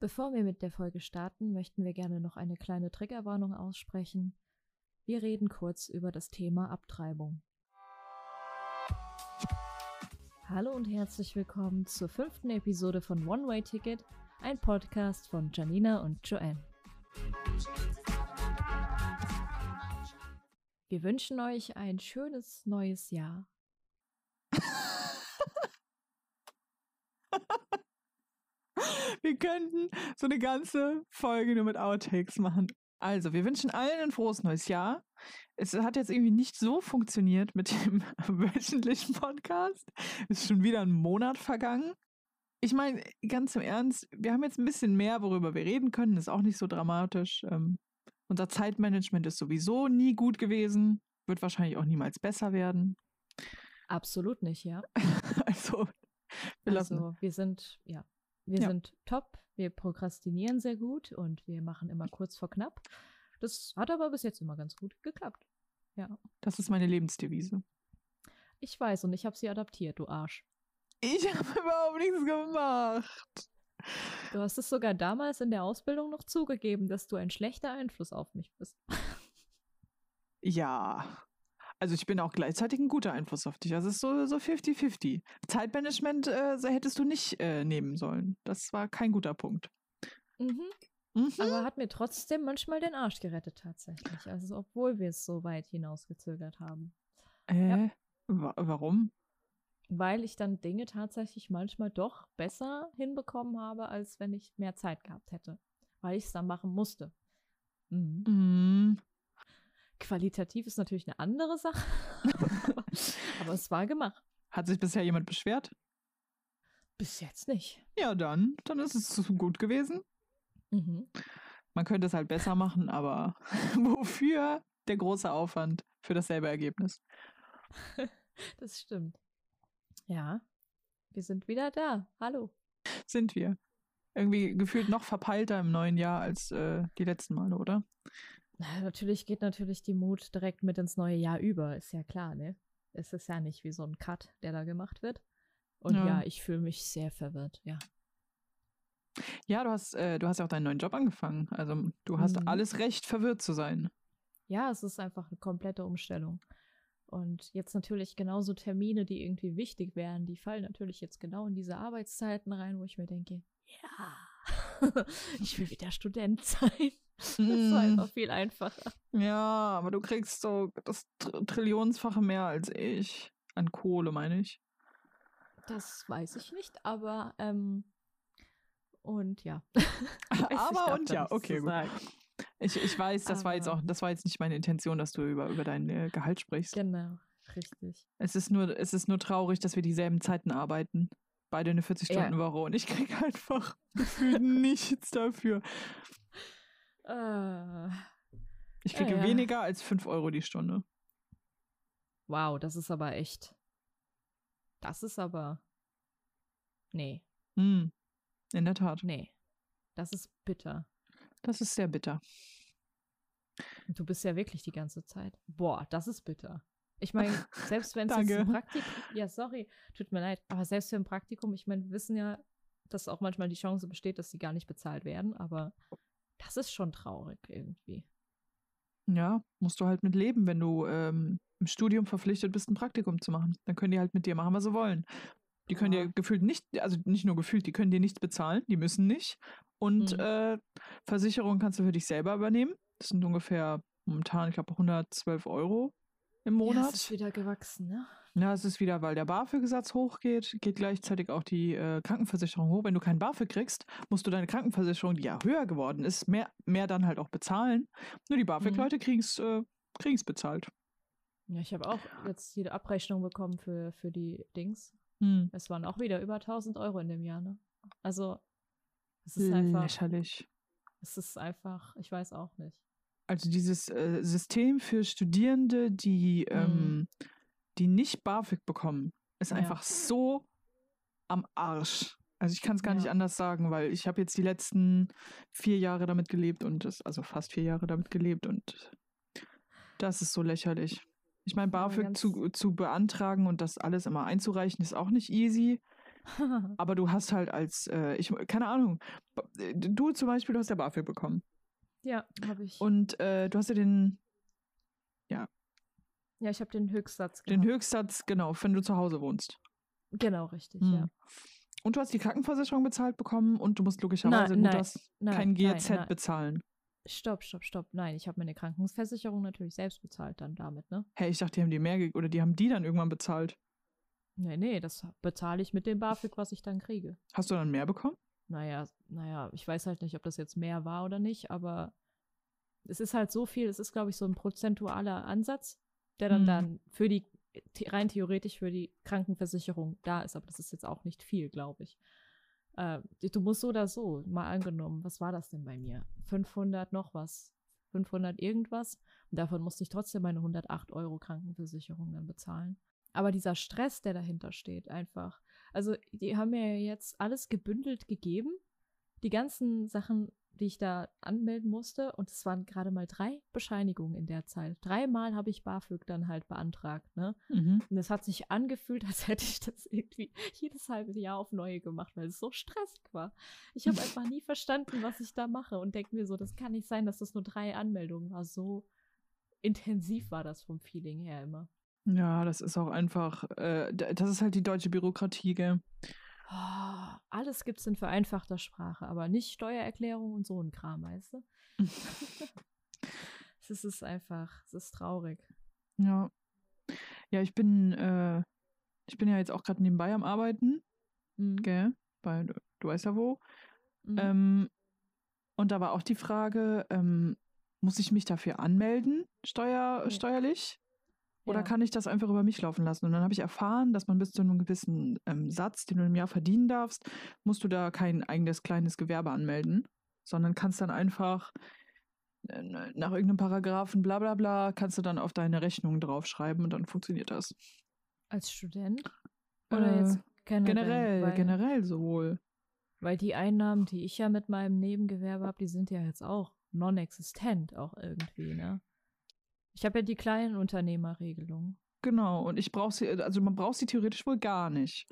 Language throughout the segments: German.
Bevor wir mit der Folge starten, möchten wir gerne noch eine kleine Triggerwarnung aussprechen. Wir reden kurz über das Thema Abtreibung. Hallo und herzlich willkommen zur fünften Episode von One Way Ticket, ein Podcast von Janina und Joanne. Wir wünschen euch ein schönes neues Jahr. Wir könnten so eine ganze Folge nur mit Outtakes machen. Also, wir wünschen allen ein frohes neues Jahr. Es hat jetzt irgendwie nicht so funktioniert mit dem wöchentlichen Podcast. Es ist schon wieder ein Monat vergangen. Ich meine, ganz im Ernst, wir haben jetzt ein bisschen mehr, worüber wir reden können. Ist auch nicht so dramatisch. Ähm, unser Zeitmanagement ist sowieso nie gut gewesen. Wird wahrscheinlich auch niemals besser werden. Absolut nicht, ja. also, wir. Also, wir sind, ja, wir Ja. sind top, wir prokrastinieren sehr gut und wir machen immer kurz vor knapp. Das hat aber bis jetzt immer ganz gut geklappt. Ja, Das ist meine Lebensdevise. ich weiß und ich habe sie adaptiert, du Arsch. Ich habe überhaupt nichts gemacht. Du hast es sogar damals in der Ausbildung noch zugegeben, dass du ein schlechter Einfluss auf mich bist. Ja. Also ich bin auch gleichzeitig ein guter Einfluss auf dich. Also es ist so so 50-50. Zeitmanagement äh, hättest du nicht äh, nehmen sollen. Das war kein guter Punkt. Mhm. Mhm. Aber hat mir trotzdem manchmal den Arsch gerettet tatsächlich. Also obwohl wir es so weit hinausgezögert haben. Äh, wa warum? Weil ich dann Dinge tatsächlich manchmal doch besser hinbekommen habe, als wenn ich mehr Zeit gehabt hätte. Weil ich es dann machen musste. Mhm. Qualitativ ist natürlich eine andere Sache. Aber es war gemacht. hat sich bisher jemand beschwert? Bis jetzt nicht. Ja, dann. Dann ist es gut gewesen. Mhm. Man könnte es halt besser machen, aber wofür der große Aufwand für dasselbe Ergebnis? Das stimmt. Ja, wir sind wieder da. Hallo. Sind wir. Irgendwie gefühlt noch verpeilter im neuen Jahr als äh, die letzten Male, oder? Na, natürlich geht natürlich die Mut direkt mit ins neue Jahr über, ist ja klar, ne? Es ist ja nicht wie so ein Cut, der da gemacht wird. Und Ja. ja, ich fühle mich sehr verwirrt, ja. Ja, du hast, äh, du hast ja auch deinen neuen Job angefangen. Also du hast Mhm. alles Recht, verwirrt zu sein. Ja, es ist einfach eine komplette Umstellung. Und jetzt natürlich genauso Termine, die irgendwie wichtig wären, die fallen natürlich jetzt genau in diese Arbeitszeiten rein, wo ich mir denke, ja, ich will wieder Student sein. Das war Mm. einfach viel einfacher. Ja, aber du kriegst so das Tr Trillionsfache mehr als ich. An Kohle, meine ich. Das weiß ich nicht, aber ähm, und ja. Aber und ja, okay, gut. Ich, ich weiß, das war jetzt auch, das war jetzt nicht meine Intention, dass du über, über dein äh, Gehalt sprichst. Genau, richtig. Es ist nur, es ist nur traurig, dass wir dieselben Zeiten arbeiten. Beide eine 40-Stunden-Woche und ich krieg einfach nichts dafür. Äh, Ich Ja, kriege ja. weniger als 5 Euro die Stunde. wow, das ist aber echt. Das ist aber. Nee, Hm, in der Tat. nee. Das ist bitter. Das ist sehr bitter. Du bist ja wirklich die ganze Zeit. Boah, das ist bitter. Ich meine, selbst wenn es ein Praktikum. Ja, sorry, tut mir leid. Aber selbst für ein Praktikum, ich meine, wir wissen ja, dass auch manchmal die Chance besteht, dass sie gar nicht bezahlt werden, aber das ist schon traurig irgendwie. Ja, musst du halt mit leben, wenn du ähm, im Studium verpflichtet bist, ein Praktikum zu machen. Dann können die halt mit dir machen, was sie wollen. Die können Ja. dir gefühlt nicht, also nicht nur gefühlt, die können dir nichts bezahlen, die müssen nicht. Und Mhm. äh, Versicherung kannst du für dich selber übernehmen. Das sind ungefähr momentan, ich glaube, 112 Euro im Ja, Monat. es ist wieder gewachsen, ne? Ja, es ist wieder, weil der BAföG-Satz hochgeht, geht gleichzeitig auch die äh, Krankenversicherung hoch. Wenn du kein BAföG kriegst, musst du deine Krankenversicherung, die ja höher geworden ist, mehr, mehr dann halt auch bezahlen. Nur die BAföG-Leute kriegen's äh, kriegen's bezahlt. Ja, ich habe auch jetzt jede Abrechnung bekommen für, für die Dings. Hm. Es waren auch wieder über 1000 Euro in dem Jahr, ne? Also, es ist einfach, Lächerlich. es ist einfach, ich weiß auch nicht. Also dieses äh, System für Studierende, die, ähm, die nicht BAföG bekommen, ist Ja. einfach so am Arsch. Also ich kann es gar nicht Ja. anders sagen, weil ich habe jetzt die letzten vier Jahre damit gelebt und das, also fast vier Jahre damit gelebt und das ist so lächerlich. Ich meine, Ja, BAföG ganz- zu, zu beantragen und das alles immer einzureichen, ist auch nicht easy. Aber du hast halt als, äh, ich, keine Ahnung, b- du zum Beispiel, du hast ja BAföG bekommen. ja, habe ich. Und äh, du hast ja den, ja, ich habe den Höchstsatz den gehabt. Höchstsatz, genau, wenn du zu Hause wohnst. Genau, richtig, Hm. ja. Und du hast die Krankenversicherung bezahlt bekommen und du musst logischerweise Nein, nein, nein, kein GZ nein. bezahlen. Stopp, stopp, stopp. Nein, ich habe meine Krankenversicherung natürlich selbst bezahlt dann damit, ne? Hey, ich dachte, die haben die mehr oder die haben die dann irgendwann bezahlt. Nee, nee, das bezahle ich mit dem BAföG, was ich dann kriege. Hast du dann mehr bekommen? Naja, naja, ich weiß halt nicht, ob das jetzt mehr war oder nicht, aber es ist halt so viel, es ist, glaube ich, so ein prozentualer Ansatz, der dann Hm. dann für die, rein theoretisch für die Krankenversicherung da ist, aber das ist jetzt auch nicht viel, glaube ich. Äh, du musst so oder so, mal angenommen, was war das denn bei mir? 500 noch was, 500 irgendwas und davon musste ich trotzdem meine 108 Euro Krankenversicherung dann bezahlen. Aber dieser Stress, der dahinter steht, einfach. Also, die haben mir jetzt alles gebündelt gegeben. Die ganzen Sachen, die ich da anmelden musste. Und es waren gerade mal drei Bescheinigungen in der Zeit. Dreimal habe ich BAföG dann halt beantragt, ne? Mhm. Und es hat sich angefühlt, als hätte ich das irgendwie jedes halbe Jahr auf neue gemacht, weil es so stressig war. Ich habe einfach nie verstanden, was ich da mache und denke mir so, das kann nicht sein, dass das nur drei Anmeldungen war. So intensiv war das vom Feeling her immer. Ja, das ist auch einfach, äh, das ist halt die deutsche Bürokratie, gell? Oh, alles gibt's in vereinfachter Sprache, aber nicht Steuererklärung und so ein Kram, weißt du? es ist einfach, es ist traurig. Ja. Ja, ich bin, äh, ich bin ja jetzt auch gerade nebenbei am Arbeiten, Mhm. gell? Bei, du weißt ja wo. Mhm. Ähm, und da war auch die Frage, ähm, muss ich mich dafür anmelden, steuer, Ja. steuerlich? Oder Ja. kann ich das einfach über mich laufen lassen? Und dann habe ich erfahren, dass man bis zu einem gewissen ähm, Satz, den du im Jahr verdienen darfst, musst du da kein eigenes kleines Gewerbe anmelden, sondern kannst dann einfach äh, nach irgendeinem Paragraphen, bla bla bla, kannst du dann auf deine Rechnung draufschreiben und dann funktioniert das. Als Student? Oder Äh, jetzt generell? Generell, weil, generell sowohl. Weil die Einnahmen, die ich ja mit meinem Nebengewerbe habe, die sind ja jetzt auch non-existent auch irgendwie, ne? Ich habe ja die kleinen Unternehmerregelung. Genau, und ich brauche sie, also man braucht sie theoretisch wohl gar nicht.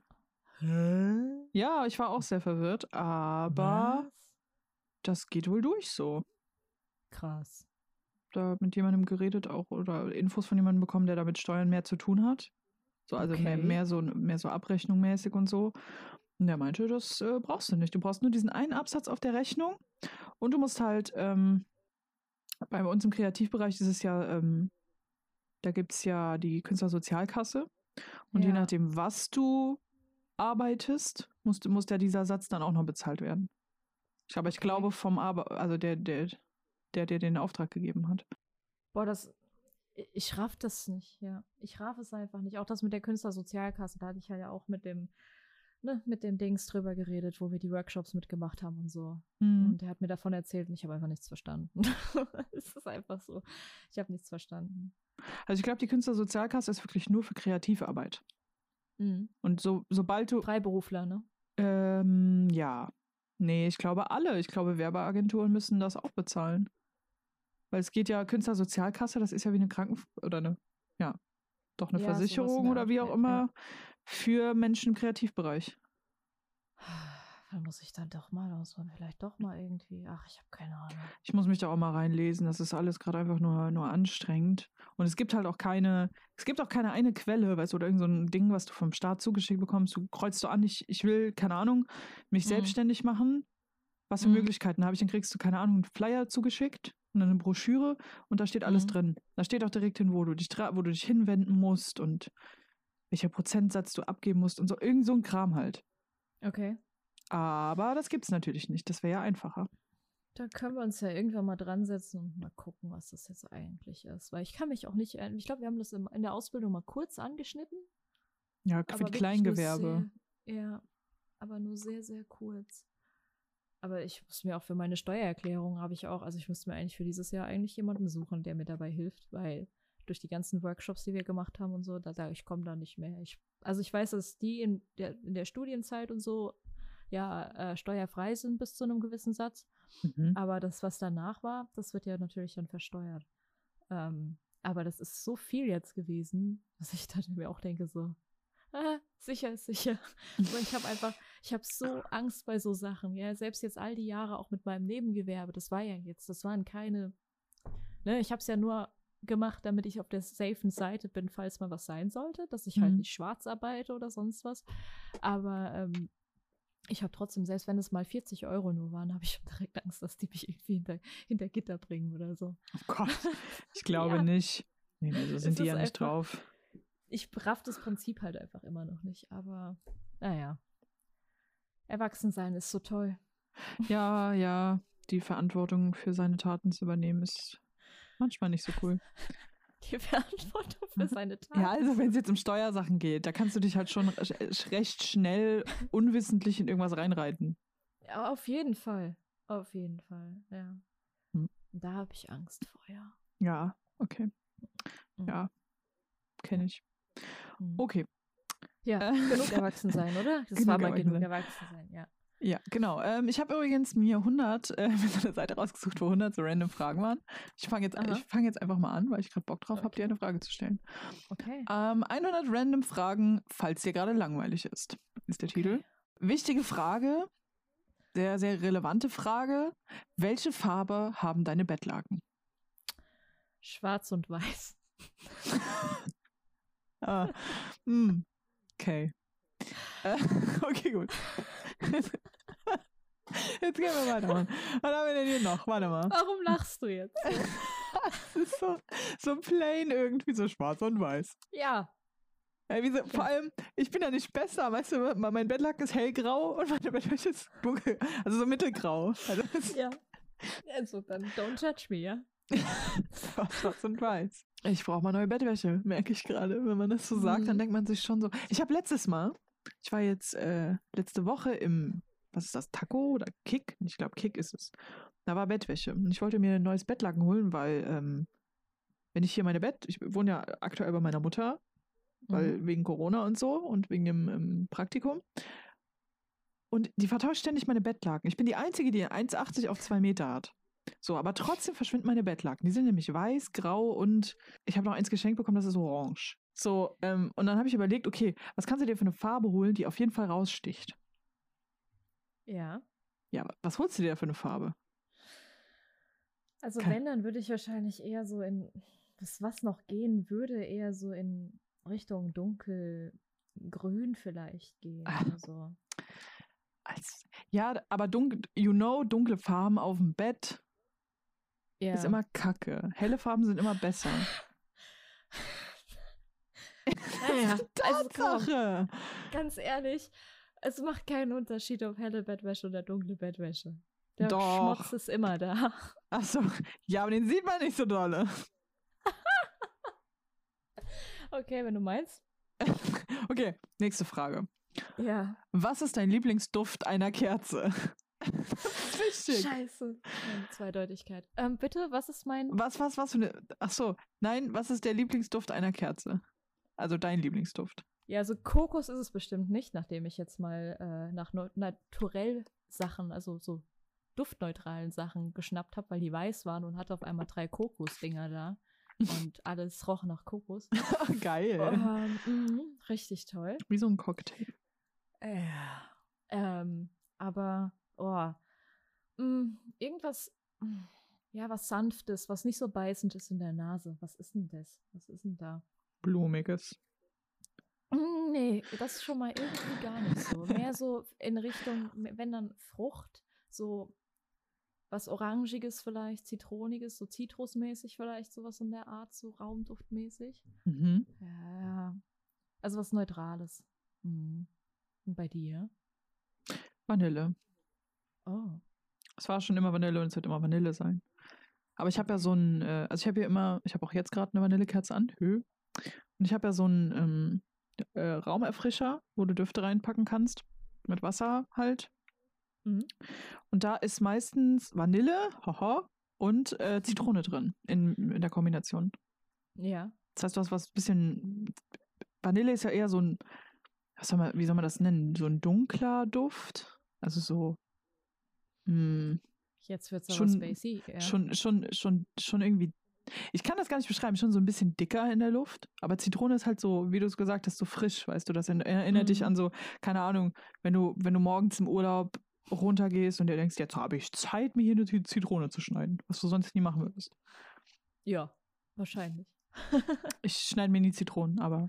Hä? Ja, ich war auch sehr verwirrt, aber das geht wohl durch so. Krass. Da mit jemandem geredet auch oder Infos von jemandem bekommen, der da mit Steuern mehr zu tun hat. So, also mehr, Okay. mehr so mehr so Abrechnung mäßig und so. Und der meinte, das äh, brauchst du nicht. Du brauchst nur diesen einen Absatz auf der Rechnung und du musst halt, ähm, bei uns im Kreativbereich ist es ja, ähm, da gibt es ja die Künstlersozialkasse. Und je Ja. nachdem, was du arbeitest, muss, muss ja dieser Satz dann auch noch bezahlt werden. Ich, aber ich glaube vom Arbe also der, der, der dir den Auftrag gegeben hat. Boah, das. ich- Ich raff das nicht, ja. Ich raff es einfach nicht. Auch das mit der Künstlersozialkasse, da hatte ich ja auch mit dem, ne, mit dem Dings drüber geredet, wo wir die Workshops mitgemacht haben und so. Mhm. Und er hat mir davon erzählt und ich habe einfach nichts verstanden. es ist einfach so. Ich habe nichts verstanden. Also ich glaube, die Künstlersozialkasse ist wirklich nur für Kreativarbeit. Mhm. Und so, sobald du, Freiberufler, ne? ähm, ja, nee, ich glaube alle. Ich glaube, Werbeagenturen müssen das auch bezahlen. Weil es geht ja, Künstlersozialkasse, das ist ja wie eine Kranken- oder eine, ja, doch eine Ja, Versicherung der oder wie auch ja. Für Menschen im Kreativbereich. Dann muss ich dann doch mal auswählen. Vielleicht doch mal irgendwie. Ach, ich habe keine Ahnung. Ich muss mich da auch mal reinlesen. Das ist alles gerade einfach nur, nur anstrengend. Und es gibt halt auch keine, es gibt auch keine eine Quelle, weißt du, oder irgend so ein Ding, was du vom Staat zugeschickt bekommst. Du kreuzt du an, ich, ich will, keine Ahnung, mich Mhm. selbstständig machen. Was für Mhm. Möglichkeiten habe ich? Dann kriegst du, keine Ahnung, einen Flyer zugeschickt und eine Broschüre und da steht alles Mhm. drin. Da steht auch direkt hin, wo du dich, wo du dich hinwenden musst und welcher Prozentsatz du abgeben musst und so. Irgend so ein Kram halt. Okay. Aber das gibt's natürlich nicht. Das wäre ja einfacher. Da können wir uns ja irgendwann mal dran setzen und mal gucken, was das jetzt eigentlich ist. Weil ich kann mich auch nicht erinnern. Ich glaube, wir haben das in der Ausbildung mal kurz angeschnitten. Ja, für die Kleingewerbe. Sehr, ja, aber nur sehr, sehr kurz. Aber ich muss mir auch für meine Steuererklärung habe ich auch, also ich müsste mir eigentlich für dieses Jahr eigentlich jemanden suchen, der mir dabei hilft, weil durch die ganzen Workshops, die wir gemacht haben und so, da sage ich, komme da nicht mehr. Ich, also ich weiß, dass die in der, in der Studienzeit und so ja äh, steuerfrei sind bis zu einem gewissen Satz. Mhm. Aber das, was danach war, das wird ja natürlich dann versteuert. Ähm, aber das ist so viel jetzt gewesen, dass ich dann mir auch denke, so, äh, sicher ist sicher. Aber ich habe einfach, ich habe so Angst bei so Sachen. Ja, selbst jetzt all die Jahre auch mit meinem Nebengewerbe. Das war ja jetzt, das waren keine. Ne, ich habe es ja nur gemacht, damit ich auf der safen Seite bin, falls mal was sein sollte, dass ich halt Mhm. nicht schwarz arbeite oder sonst was. Aber ähm, ich habe trotzdem, selbst wenn es mal 40 Euro nur waren, habe ich schon direkt Angst, dass die mich irgendwie hinter, hinter Gitter bringen oder so. Oh Gott, ich glaube Ja. nicht. Nee, nee, so sind Es die ja nicht einfach- drauf. Ich raff das Prinzip halt einfach immer noch nicht, aber naja. Erwachsensein ist so toll. Ja, ja, die Verantwortung für seine Taten zu übernehmen ist manchmal nicht so cool. Die Verantwortung für seine Taten. Ja, also wenn es jetzt um Steuersachen geht, da kannst du dich halt schon re- recht schnell unwissentlich in irgendwas reinreiten. Ja, auf jeden Fall. Auf jeden Fall, ja. Hm. Da habe ich Angst vor, ja. Ja, okay. Mhm. Ja, kenne ich. Mhm. Okay, Ja, Äh, genug erwachsen sein, oder? Das genug war mal genug erwachsen sein, ja. Ja, genau. Ähm, ich habe übrigens mir 100, äh, mir so eine Seite rausgesucht, wo 100 so random Fragen waren. Ich fange jetzt, Aha. ich fang jetzt einfach mal an, weil ich gerade Bock drauf habe, Okay. dir eine Frage zu stellen. Okay. Ähm, 100 random Fragen, falls dir gerade langweilig ist, ist der Titel. Wichtige Frage, sehr, sehr relevante Frage. Welche Farbe haben deine Bettlaken? Schwarz und weiß. Ah, hm, okay. Äh, okay, gut. Jetzt gehen wir weiter. Mann. Was haben wir denn hier noch? Warte mal. Warum lachst du jetzt? Das ist so, so plain irgendwie so schwarz und weiß. Ja. Ey, wieso, Vor allem, ich bin ja nicht besser, weißt du, mein Bettlaken ist hellgrau und meine Bettwäsche ist dunkel, also so mittelgrau. Also Ja. Also dann don't judge me, ja? schwarz und weiß. Ich brauche mal neue Bettwäsche, merke ich gerade. Wenn man das so sagt, dann Mhm. denkt man sich schon so. Ich habe letztes Mal, ich war jetzt äh, letzte Woche im, was ist das, Taco oder Kick? Ich glaube, Kick ist es. Da war Bettwäsche. Und ich wollte mir ein neues Bettlaken holen, weil, ähm, wenn ich hier meine Bett, ich wohne ja aktuell bei meiner Mutter, weil Mhm. wegen Corona und so und wegen dem ähm, Praktikum. Und die vertauscht ständig meine Bettlaken. Ich bin die Einzige, die 1,80 auf 2 Meter hat. So, aber trotzdem verschwinden meine Bettlaken. Die sind nämlich weiß, grau und ich habe noch eins geschenkt bekommen, das ist orange. So, ähm, und dann habe ich überlegt, okay, was kannst du dir für eine Farbe holen, die auf jeden Fall raussticht? Ja. Ja, was holst du dir für eine Farbe? Also Kein- wenn, dann würde ich wahrscheinlich eher so in, das was noch gehen würde, eher so in Richtung dunkelgrün vielleicht gehen. Oder so. Als, ja, aber dunkel, you know, dunkle Farben auf dem Bett Ja. ist immer kacke. Helle Farben sind immer besser. Naja, also komm, ganz ehrlich, es macht keinen Unterschied, ob helle Bettwäsche oder dunkle Bettwäsche. Der Doch. Schmutz ist immer da. Achso, ja, aber den sieht man nicht so dolle. Okay, wenn du meinst. Okay, nächste Frage. Ja. Was ist dein Lieblingsduft einer Kerze? Wichtig. Scheiße. Meine Zweideutigkeit. Ähm, bitte, was ist mein. Was, was, was für eine. Achso, nein, was ist der Lieblingsduft einer Kerze? Also dein Lieblingsduft. Ja, also Kokos ist es bestimmt nicht, nachdem ich jetzt mal äh, nach no naturell Sachen, also so duftneutralen Sachen geschnappt habe, weil die weiß waren und hatte auf einmal drei Kokosdinger da. Und alles roch nach Kokos. Geil. ähm, mhm, richtig toll. Wie so ein Cocktail. Ja. Ähm, aber, oh, mh, irgendwas, mh, ja, was Sanftes, was nicht so beißend ist in der Nase. Was ist denn das? Was ist denn da? Blumiges. Mm, Nee, das ist schon mal irgendwie gar nicht so. Mehr so in Richtung, wenn dann Frucht, so was Orangiges vielleicht, Zitroniges, so Zitrusmäßig vielleicht, sowas in der Art, so Raumduftmäßig. Mhm. Ja, ja. Also was Neutrales. Mhm. Und bei dir? Vanille. Oh. Es war schon immer Vanille und es wird immer Vanille sein. Aber ich habe ja so ein, äh, also ich habe hier immer, ich habe auch jetzt gerade eine Vanillekerze an, Hö. Und ich habe ja so einen ähm, äh, Raumerfrischer, wo du Düfte reinpacken kannst. Mit Wasser halt. Mhm. Und da ist meistens Vanille, haha, und äh, Zitrone drin in, in der Kombination. Ja. Das heißt, du hast was bisschen. Vanille ist ja eher so ein, was soll man, wie soll man das nennen? So ein dunkler Duft. Also so. Mh, Jetzt wird's aber Schon- spacey. Ja. schon, schon, schon, schon irgendwie Ich kann das gar nicht beschreiben, schon so ein bisschen dicker in der Luft. Aber Zitrone ist halt so, wie du es gesagt hast, so frisch, weißt du. Das erinnert mhm. dich an so, keine Ahnung, wenn du, wenn du morgens im Urlaub runtergehst und dir denkst, jetzt habe ich Zeit, mir hier eine Zitrone zu schneiden, was du sonst nie machen würdest. Ja, wahrscheinlich. ich schneide mir nie Zitronen, aber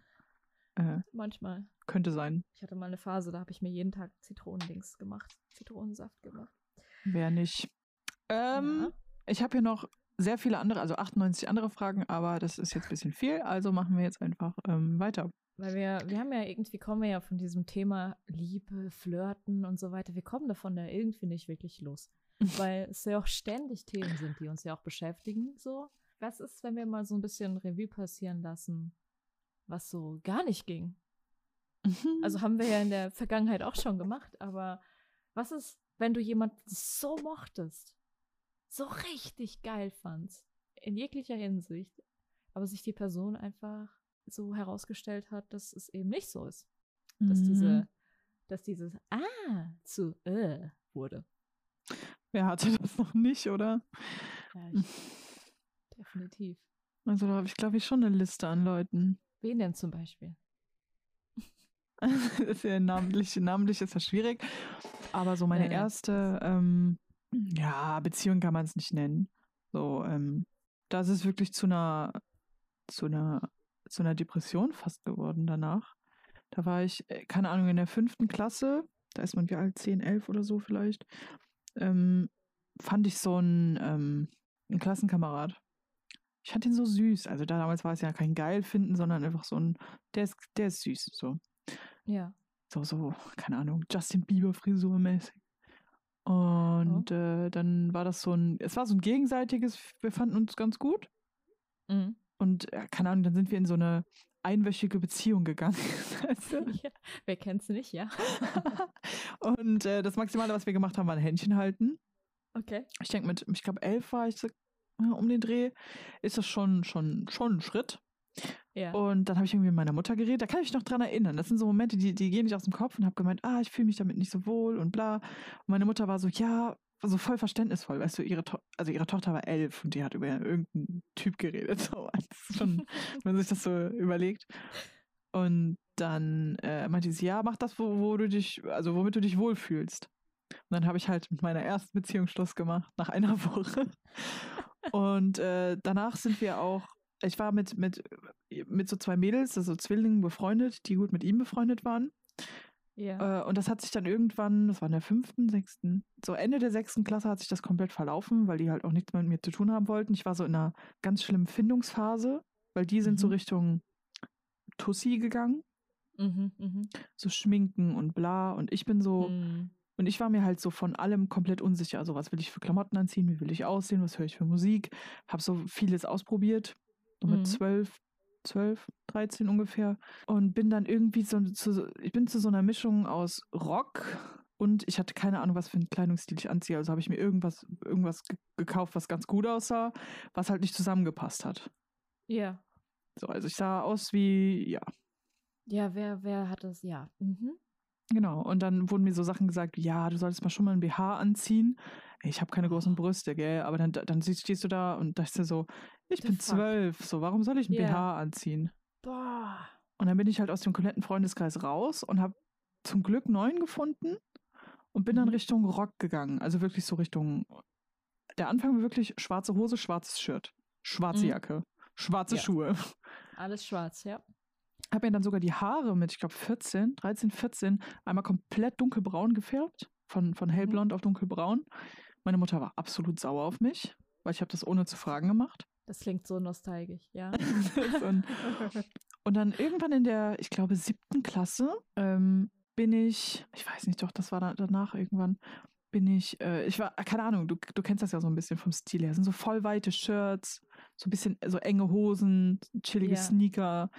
äh, manchmal. Könnte sein. Ich hatte mal eine Phase, da habe ich mir jeden Tag Zitronendings gemacht, Zitronensaft gemacht. Wer nicht. Ähm, ja. Ich habe hier noch sehr viele andere, also 98 andere Fragen, aber das ist jetzt ein bisschen viel, also machen wir jetzt einfach ähm, weiter. Weil wir, wir haben ja irgendwie, kommen wir ja von diesem Thema Liebe, Flirten und so weiter, wir kommen davon ja irgendwie nicht wirklich los. Weil es ja auch ständig Themen sind, die uns ja auch beschäftigen, so. Was ist, wenn wir mal so ein bisschen Revue passieren lassen, was so gar nicht ging? also haben wir ja in der Vergangenheit auch schon gemacht, aber was ist, wenn du jemanden so mochtest, so richtig geil fandst, in jeglicher Hinsicht, aber sich die Person einfach so herausgestellt hat, dass es eben nicht so ist. Dass mhm. diese, dass dieses Ah zu äh wurde. Wer hatte das noch nicht, oder? Ja, ich, definitiv. Also da habe ich, glaube ich, schon eine Liste an Leuten. Wen denn zum Beispiel? das ist ja namentlich, namentlich ist ja schwierig. Aber so meine ja, erste, ähm, ja, Beziehung kann man es nicht nennen. So, ähm, das ist wirklich zu einer, zu einer, zu einer Depression fast geworden danach. Da war ich, äh, keine Ahnung, in der fünften Klasse, da ist man wie alt, 10, 11 oder so vielleicht, ähm, fand ich so einen, ähm, einen Klassenkamerad. Ich fand ihn so süß. Also da, damals war es ja kein geil finden, sondern einfach so ein, der ist, der ist süß, so. Ja. So, so, keine Ahnung, Justin Bieber Frisur mäßig. Und oh. äh, dann war das so ein, es war so ein gegenseitiges, wir fanden uns ganz gut. Mhm. Und äh, keine Ahnung, dann sind wir in so eine einwöchige Beziehung gegangen. ja, wer kennt's nicht, ja. und äh, das Maximale, was wir gemacht haben, war ein Händchen halten. Okay. Ich denke, mit, ich glaube, elf war ich so, äh, um den Dreh, ist das schon, schon, schon ein Schritt. Ja. Und dann habe ich irgendwie mit meiner Mutter geredet. Da kann ich mich noch dran erinnern. Das sind so Momente, die, die gehen nicht aus dem Kopf und habe gemeint, ah, ich fühle mich damit nicht so wohl und bla. Und meine Mutter war so, ja, so voll verständnisvoll. Weißt du, ihre, to also ihre Tochter war elf und die hat über irgendeinen Typ geredet. So, schon, wenn man sich das so überlegt. Und dann äh, meinte sie, ja, mach das, wo, wo du dich, also womit du dich wohlfühlst. Und dann habe ich halt mit meiner ersten Beziehung Schluss gemacht, nach einer Woche. Und äh, danach sind wir auch ich war mit, mit, mit so zwei Mädels, also Zwillingen befreundet, die gut mit ihm befreundet waren. Ja. Äh, und das hat sich dann irgendwann, das war in der fünften, sechsten, so Ende der sechsten Klasse hat sich das komplett verlaufen, weil die halt auch nichts mehr mit mir zu tun haben wollten. Ich war so in einer ganz schlimmen Findungsphase, weil die sind mhm. so Richtung Tussi gegangen. Mhm, mh. So schminken und bla. Und ich bin so, mhm. und ich war mir halt so von allem komplett unsicher. Also, was will ich für Klamotten anziehen? Wie will ich aussehen? Was höre ich für Musik? Hab so vieles ausprobiert so mit mhm. zwölf, zwölf, dreizehn ungefähr. Und bin dann irgendwie so zu, ich bin zu so einer Mischung aus Rock und ich hatte keine Ahnung, was für einen Kleidungsstil ich anziehe. Also habe ich mir irgendwas, irgendwas gekauft, was ganz gut aussah, was halt nicht zusammengepasst hat. Ja. So, also ich sah aus wie, ja. Ja, wer, wer hat das? Ja. Mhm. Genau. Und dann wurden mir so Sachen gesagt, ja, du solltest mal schon mal ein BH anziehen. Ich habe keine großen Brüste, gell? Aber dann, dann stehst du da und dachte so, ich bin zwölf, so, warum soll ich ein yeah. BH anziehen? Boah. Und dann bin ich halt aus dem kompletten Freundeskreis raus und habe zum Glück neun gefunden und bin dann mhm. Richtung Rock gegangen. Also wirklich so Richtung. Der Anfang war wirklich schwarze Hose, schwarzes Shirt, schwarze mhm. Jacke, schwarze ja. Schuhe. Alles schwarz, ja. Habe mir dann sogar die Haare mit, ich glaube, 14, 13, 14 einmal komplett dunkelbraun gefärbt. Von, von hellblond mhm. auf dunkelbraun. Meine Mutter war absolut sauer auf mich, weil ich habe das ohne zu fragen gemacht. Das klingt so nostalgisch, ja. und, und, dann irgendwann in der, ich glaube, siebten Klasse ähm, bin ich, ich weiß nicht, doch, das war da, danach irgendwann, bin ich, äh, ich war, keine Ahnung, du, du kennst das ja so ein bisschen vom Stil her. Es sind so voll weite Shirts, so ein bisschen, so enge Hosen, chillige ja. Sneaker.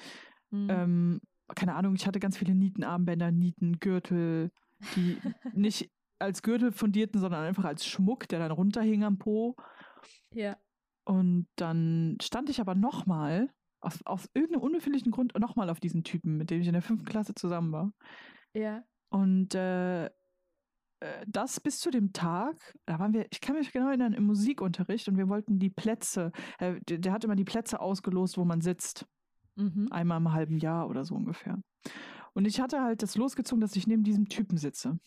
Mhm. Ähm, keine Ahnung, ich hatte ganz viele Nietenarmbänder, Nietengürtel, die nicht als Gürtel fundierten, sondern einfach als Schmuck, der dann runterhing am Po. Ja. Und dann stand ich aber nochmal, aus, aus irgendeinem unbefindlichen Grund, nochmal auf diesen Typen, mit dem ich in der fünften Klasse zusammen war. Ja. Und äh, äh, das bis zu dem Tag, da waren wir, ich kann mich genau erinnern, im Musikunterricht und wir wollten die Plätze, äh, der, der hat immer die Plätze ausgelost, wo man sitzt. Mhm. Einmal im halben Jahr oder so ungefähr. Und ich hatte halt das losgezogen, dass ich neben diesem Typen sitze.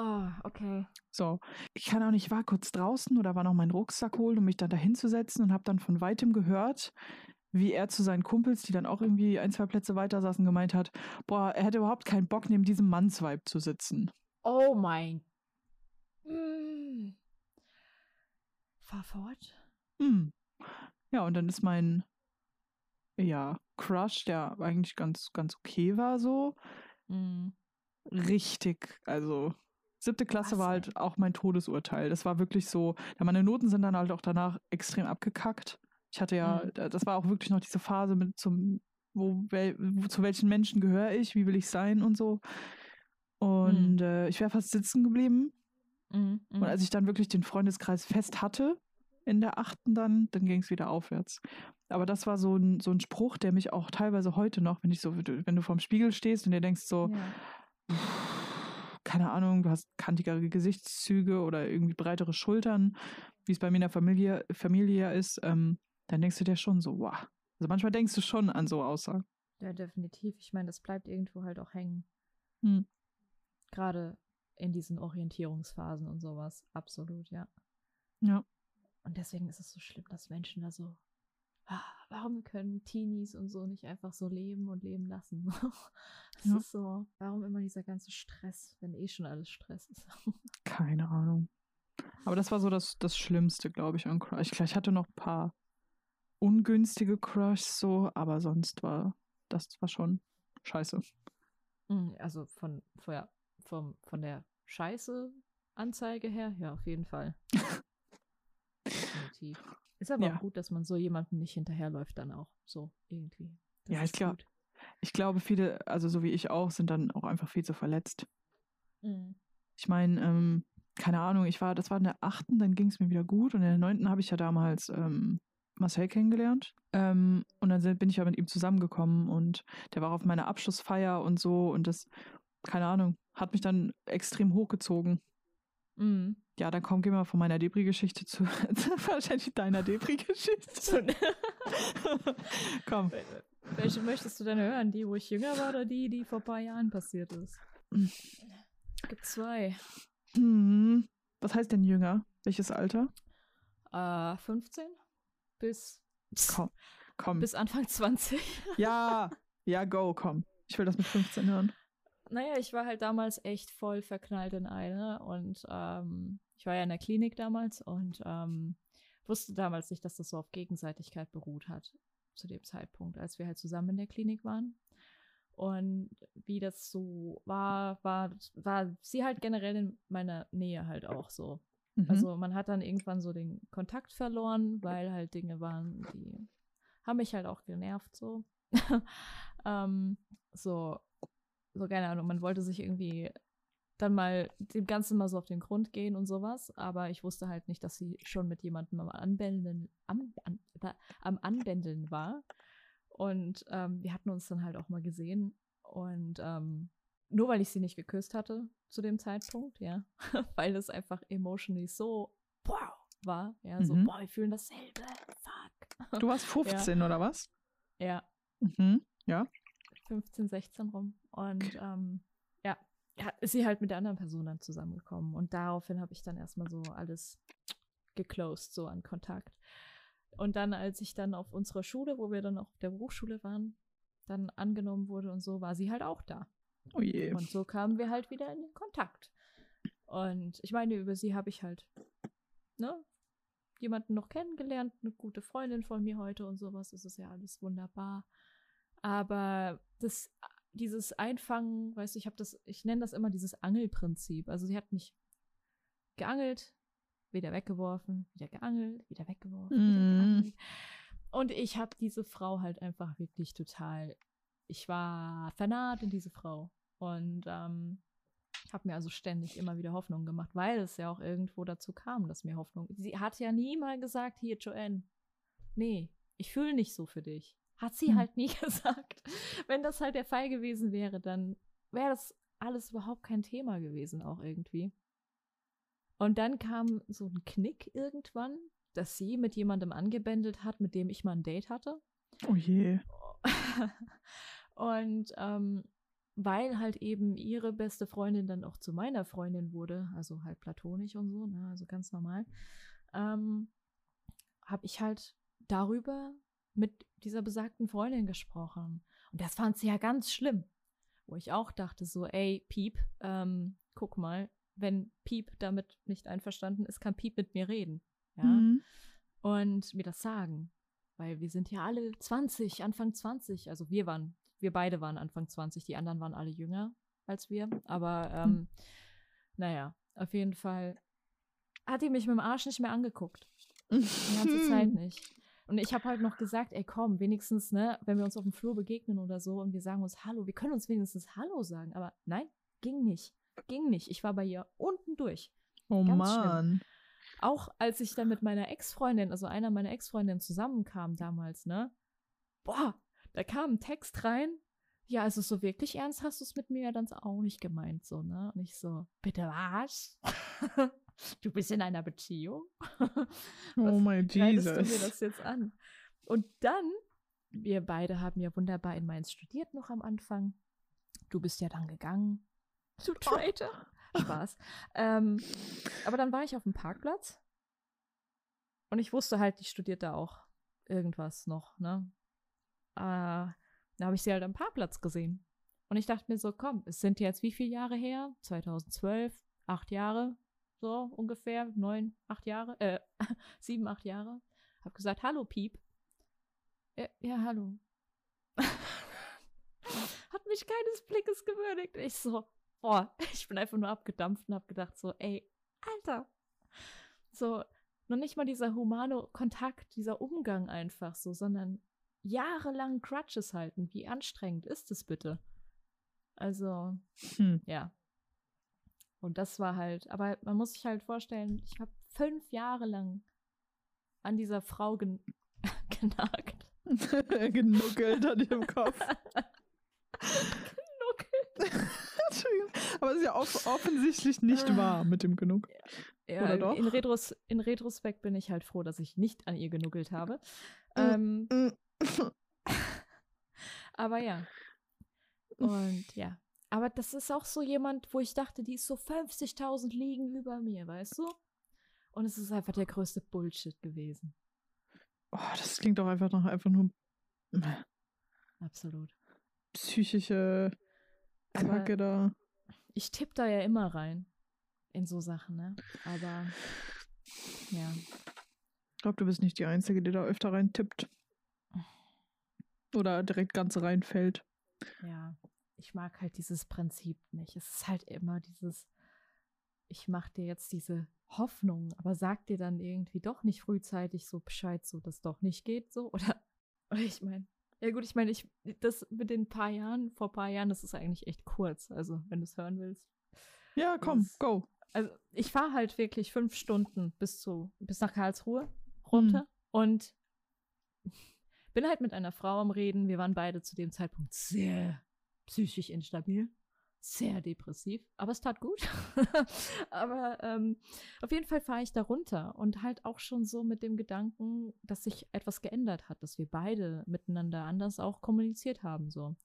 Oh, okay. So, ich kann auch nicht, ich war kurz draußen oder war noch meinen Rucksack holen, um mich dann dahin zu setzen und habe dann von weitem gehört, wie er zu seinen Kumpels, die dann auch irgendwie ein, zwei Plätze weiter saßen, gemeint hat, boah, er hätte überhaupt keinen Bock, neben diesem Mannsweib zu sitzen. Oh mein. Mm. Fahr fort. Hm. Ja, und dann ist mein, ja, Crush, der eigentlich ganz, ganz okay war so, Mm. richtig, also siebte Klasse Was, war halt auch mein Todesurteil. Das war wirklich so, ja, meine Noten sind dann halt auch danach extrem abgekackt. Ich hatte ja, Mhm. da- das war auch wirklich noch diese Phase mit zum, wo, wo zu welchen Menschen gehöre ich, wie will ich sein und so. Und äh, ich wäre fast sitzen geblieben. Mm, Und mm. als ich dann wirklich den Freundeskreis fest hatte, in der achten dann, dann ging es wieder aufwärts. Aber das war so ein, so ein Spruch, der mich auch teilweise heute noch, wenn ich so, wenn du vorm Spiegel stehst und dir denkst so, Ja. Keine Ahnung, du hast kantigere Gesichtszüge oder irgendwie breitere Schultern, wie es bei mir in der Familie, Familie ist, ähm, dann denkst du dir schon so, wow. Also manchmal denkst du schon an so Aussagen. ja, definitiv. Ich meine, das bleibt irgendwo halt auch hängen. Hm. Gerade in diesen Orientierungsphasen und sowas. Absolut, ja. Ja. Und deswegen ist es so schlimm, dass Menschen da so. Ah, warum können Teenies und so nicht einfach so leben und leben lassen? Es Ja. ist so, warum immer dieser ganze Stress, wenn eh schon alles Stress ist? Keine Ahnung. Aber das war so das, das Schlimmste, glaube ich, an Crush. Ich, ich hatte noch ein paar ungünstige Crushs so, aber sonst war das war schon scheiße. Mm, Also von, von, ja, vom, von der Scheiße-Anzeige her, ja, auf jeden Fall. Definitiv. Ist aber Ja. auch gut, dass man so jemandem nicht hinterherläuft, dann auch so irgendwie. Das Ja, ich glaub- gut. Ich glaube, viele, also so wie ich auch, sind dann auch einfach viel zu verletzt. Mhm. Ich meine, ähm, keine Ahnung, ich war, das war in der achten, dann ging es mir wieder gut und in der neunten habe ich ja damals ähm, Marcel kennengelernt. Ähm, und dann sind, bin ich ja mit ihm zusammengekommen und der war auf meiner Abschlussfeier und so und das, keine Ahnung, hat mich dann extrem hochgezogen. Mhm. Ja, dann komm, geh mal von meiner Depri-Geschichte zu, wahrscheinlich deiner Depri-Geschichte. komm. Welche möchtest du denn hören? Die, wo ich jünger war oder die, die vor ein paar Jahren passiert ist? Es gibt zwei. Hm, was heißt denn jünger? Welches Alter? Äh, 15 bis, Komm, komm. bis Anfang 20. ja, ja, go, komm. Ich will das mit 15 hören. Naja, ich war halt damals echt voll verknallt in eine und ähm, ich war ja in der Klinik damals und ähm, wusste damals nicht, dass das so auf Gegenseitigkeit beruht hat zu dem Zeitpunkt, als wir halt zusammen in der Klinik waren. Und wie das so war, war, war sie halt generell in meiner Nähe halt auch so. Mhm. Also man hat dann irgendwann so den Kontakt verloren, weil halt Dinge waren, die haben mich halt auch genervt so. ähm, so, so keine Ahnung, man wollte sich irgendwie dann mal dem Ganzen mal so auf den Grund gehen und sowas, aber ich wusste halt nicht, dass sie schon mit jemandem am Anbändeln, am, an, am Anbändeln war. Und ähm, wir hatten uns dann halt auch mal gesehen und ähm, nur weil ich sie nicht geküsst hatte zu dem Zeitpunkt, ja, weil es einfach emotionally so wow war, ja, so Mhm. boah, wir fühlen dasselbe, fuck. Du warst 15 oder was? Ja, Mhm. Ja. 15, 16 rum. Und ähm, ja, ja, ist sie halt mit der anderen Person dann zusammengekommen. Und daraufhin habe ich dann erstmal so alles geclosed, so an Kontakt. Und dann, als ich dann auf unserer Schule, wo wir dann auch auf der Berufsschule waren, dann angenommen wurde und so, war sie halt auch da. Oh je. Und so kamen wir halt wieder in den Kontakt. Und ich meine, über sie habe ich halt, ne, jemanden noch kennengelernt, eine gute Freundin von mir heute und sowas. Das ist ja alles wunderbar. Aber das, dieses Einfangen, weißt du, ich habe das, ich nenne das immer dieses Angelprinzip. Also sie hat mich geangelt, wieder weggeworfen, wieder geangelt, wieder weggeworfen, wieder Mhm. geangelt. Und ich habe diese Frau halt einfach wirklich total, ich war vernarrt in diese Frau. Und ähm, habe mir also ständig immer wieder Hoffnung gemacht, weil es ja auch irgendwo dazu kam, dass mir Hoffnung. Sie hat ja nie mal gesagt, hier, Joanne, nee, ich fühle nicht so für dich. Hat sie Hm. halt nie gesagt. Wenn das halt der Fall gewesen wäre, dann wäre das alles überhaupt kein Thema gewesen, auch irgendwie. Und dann kam so ein Knick irgendwann, dass sie mit jemandem angebändelt hat, mit dem ich mal ein Date hatte. Oh je. Und ähm, weil halt eben ihre beste Freundin dann auch zu meiner Freundin wurde, also halt platonisch und so, ne, also ganz normal, ähm, habe ich halt darüber mit dieser besagten Freundin gesprochen. Und das fand sie ja ganz schlimm. Wo ich auch dachte, so, ey, Piep, ähm, guck mal, wenn Piep damit nicht einverstanden ist, kann Piep mit mir reden. Ja. Mhm. Und mir das sagen. Weil wir sind ja alle 20, Anfang 20. Also wir waren wir beide waren Anfang 20, die anderen waren alle jünger als wir. Aber ähm, hm. naja, auf jeden Fall hat die mich mit dem Arsch nicht mehr angeguckt. Die ganze Zeit nicht. Und ich habe halt noch gesagt, ey komm, wenigstens, ne, wenn wir uns auf dem Flur begegnen oder so und wir sagen uns Hallo, wir können uns wenigstens Hallo sagen. Aber nein, ging nicht. Ging nicht. Ich war bei ihr unten durch. Oh Ganz Mann. Schlimm. Auch als ich dann mit meiner Ex-Freundin, also einer meiner Ex-Freundinnen zusammenkam damals, ne? Boah, da kam ein Text rein. Ja, also so wirklich ernst hast du es mit mir ja dann auch nicht gemeint, so, ne? Und ich so, bitte was? du bist in einer Beziehung? oh mein Jesus. du mir das jetzt an? Und dann, wir beide haben ja wunderbar in Mainz studiert noch am Anfang. Du bist ja dann gegangen. Du Traitor. Oh. Spaß. Ähm, aber dann war ich auf dem Parkplatz und ich wusste halt, die studiert da auch irgendwas noch, ne? äh, da habe ich sie halt am Parkplatz gesehen. Und ich dachte mir so, komm, es sind jetzt wie viele Jahre her? 2012, acht Jahre, so ungefähr, neun, acht Jahre, äh, sieben, acht Jahre. Hab gesagt, hallo Piep. Ja, ja hallo. Hat mich keines Blickes gewürdigt. Ich so, boah, ich bin einfach nur abgedampft und hab gedacht so, ey, Alter. So, noch nicht mal dieser humane Kontakt, dieser Umgang einfach so, sondern jahrelang Crutches halten. Wie anstrengend ist es bitte? Also, hm. ja. Und das war halt, aber man muss sich halt vorstellen, ich habe fünf Jahre lang an dieser Frau gen genagt. Genuckelt an ihrem Kopf. Genuckelt. aber es ist ja off offensichtlich nicht wahr mit dem Genug. Ja, Oder doch? In, Retros in Retrospekt bin ich halt froh, dass ich nicht an ihr genuckelt habe. Mm, ähm, mm. Aber ja. Und ja. Aber das ist auch so jemand, wo ich dachte, die ist so 50.000 liegen über mir, weißt du? Und es ist einfach der größte Bullshit gewesen. Oh, das klingt doch einfach noch einfach nur. Absolut. Psychische Kacke da. Ich tippe da ja immer rein. In so Sachen, ne? Aber. Ja. Ich glaube, du bist nicht die Einzige, die da öfter rein tippt. Oder direkt ganz reinfällt. Ja, ich mag halt dieses Prinzip nicht. Es ist halt immer dieses, ich mache dir jetzt diese Hoffnung, aber sag dir dann irgendwie doch nicht frühzeitig so Bescheid, so dass doch nicht geht, so. Oder, oder ich meine, ja gut, ich meine, ich, das mit den paar Jahren, vor paar Jahren, das ist eigentlich echt kurz. Also, wenn du es hören willst. Ja, komm, das, go. Also, ich fahre halt wirklich fünf Stunden bis zu, bis nach Karlsruhe runter. Hm. Und bin halt mit einer Frau am Reden. Wir waren beide zu dem Zeitpunkt sehr psychisch instabil, sehr depressiv, aber es tat gut. aber ähm, auf jeden Fall fahre ich da runter und halt auch schon so mit dem Gedanken, dass sich etwas geändert hat, dass wir beide miteinander anders auch kommuniziert haben so.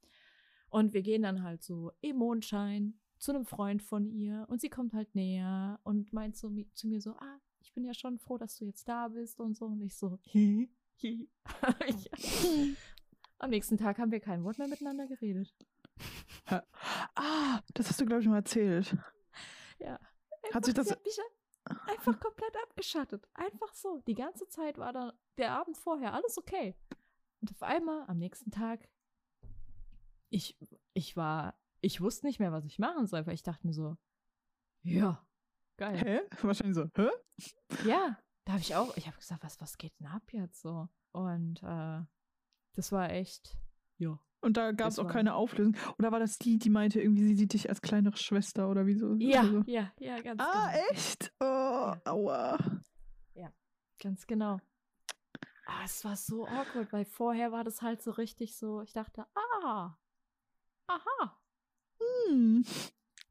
Und wir gehen dann halt so im Mondschein zu einem Freund von ihr und sie kommt halt näher und meint so zu mir so, ah, ich bin ja schon froh, dass du jetzt da bist und so. Und ich so, hi, Am nächsten Tag haben wir kein Wort mehr miteinander geredet. Ah, das hast du, glaube ich, mal erzählt. Ja. Einfach, hat sich das. Hat mich einfach komplett abgeschattet. Einfach so. Die ganze Zeit war da der Abend vorher alles okay. Und auf einmal am nächsten Tag, ich, ich war, ich wusste nicht mehr, was ich machen soll, weil ich dachte mir so, ja, geil. Hä? Wahrscheinlich so, hä? Ja, da habe ich auch, ich habe gesagt, was, was geht denn ab jetzt so? Und äh, das war echt, ja. Und da gab es auch keine Auflösung. Oder war das die, die meinte, irgendwie sie sieht dich als kleinere Schwester oder wieso? Ja, so? ja, ja, ganz ah, genau. Ah, echt? Oh, ja. aua. Ja, ganz genau. Ah, es war so awkward, weil vorher war das halt so richtig so, ich dachte, ah, aha. Hm.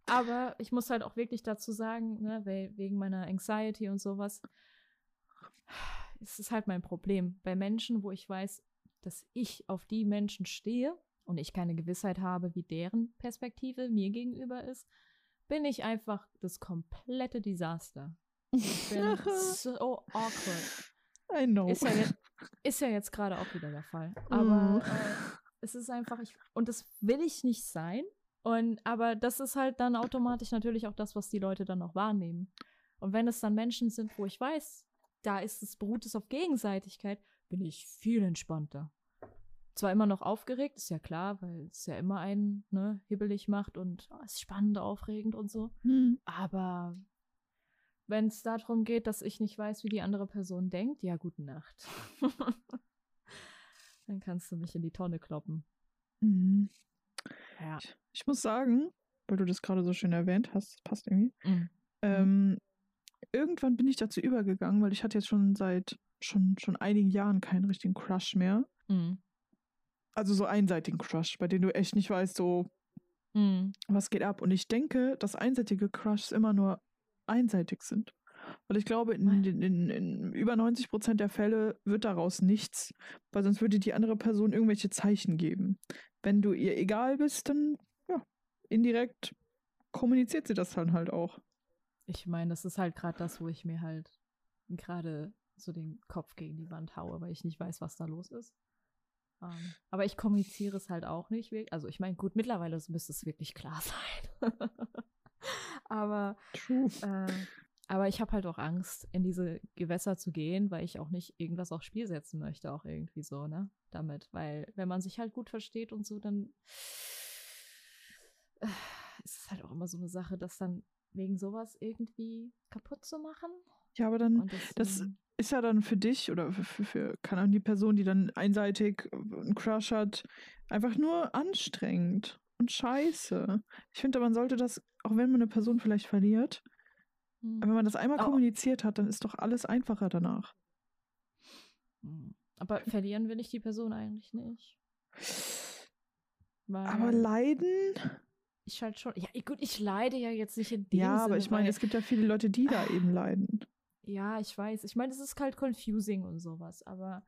Aber ich muss halt auch wirklich dazu sagen, ne, wegen meiner Anxiety und sowas, es ist halt mein Problem. Bei Menschen, wo ich weiß, dass ich auf die Menschen stehe und ich keine Gewissheit habe, wie deren Perspektive mir gegenüber ist, bin ich einfach das komplette Desaster. Ich bin so awkward. I know. Ist ja jetzt, ist ja jetzt gerade auch wieder der Fall. Aber mm. äh, es ist einfach, ich, und das will ich nicht sein. Und aber das ist halt dann automatisch natürlich auch das, was die Leute dann auch wahrnehmen. Und wenn es dann Menschen sind, wo ich weiß, da ist es, beruht es auf Gegenseitigkeit, bin ich viel entspannter. Zwar immer noch aufgeregt, ist ja klar, weil es ja immer einen ne, hibbelig macht und oh, ist spannend, aufregend und so. Hm. Aber wenn es darum geht, dass ich nicht weiß, wie die andere Person denkt, ja, gute Nacht. Dann kannst du mich in die Tonne kloppen. Mhm. Ja. Ich, ich, muss sagen, weil du das gerade so schön erwähnt hast, passt irgendwie. Mhm. Ähm, irgendwann bin ich dazu übergegangen, weil ich hatte jetzt schon seit schon, schon einigen Jahren keinen richtigen Crush mehr. Mhm. Also so einseitigen Crush, bei dem du echt nicht weißt, so mhm. was geht ab. Und ich denke, dass einseitige Crushs immer nur einseitig sind. Weil ich glaube, in, in, in, in, über 90 Prozent der Fälle wird daraus nichts, weil sonst würde die andere Person irgendwelche Zeichen geben. Wenn du ihr egal bist, dann ja, indirekt kommuniziert sie das dann halt auch. Ich meine, das ist halt gerade das, wo ich mir halt gerade so den Kopf gegen die Wand haue, weil ich nicht weiß, was da los ist. Um, ähm, aber ich kommuniziere es halt auch nicht. Also ich meine, gut, mittlerweile müsste es wirklich klar sein. aber, äh, aber ich habe halt auch Angst, in diese Gewässer zu gehen, weil ich auch nicht irgendwas aufs Spiel setzen möchte, auch irgendwie so, ne? Damit. Weil wenn man sich halt gut versteht und so, dann äh, ist es halt auch immer so eine Sache, dass dann wegen sowas irgendwie kaputt zu machen. Ja, aber dann, das ist ja dann für dich oder für, für, für keine Ahnung, die Person, die dann einseitig einen Crush hat, einfach nur anstrengend und scheiße. Ich finde, man sollte das, auch wenn man eine Person vielleicht verliert, hm. wenn man das einmal oh. kommuniziert hat, dann ist doch alles einfacher danach. Hm. Aber verlieren will ich die Person eigentlich nicht. Weil aber leiden? Ich halt schon. Ja, gut, ich leide ja jetzt nicht in dem Ja, Sinne, aber ich meine, es gibt ja viele Leute, die da eben leiden. Ja, ich weiß. Ich meine, es ist halt confusing und sowas, aber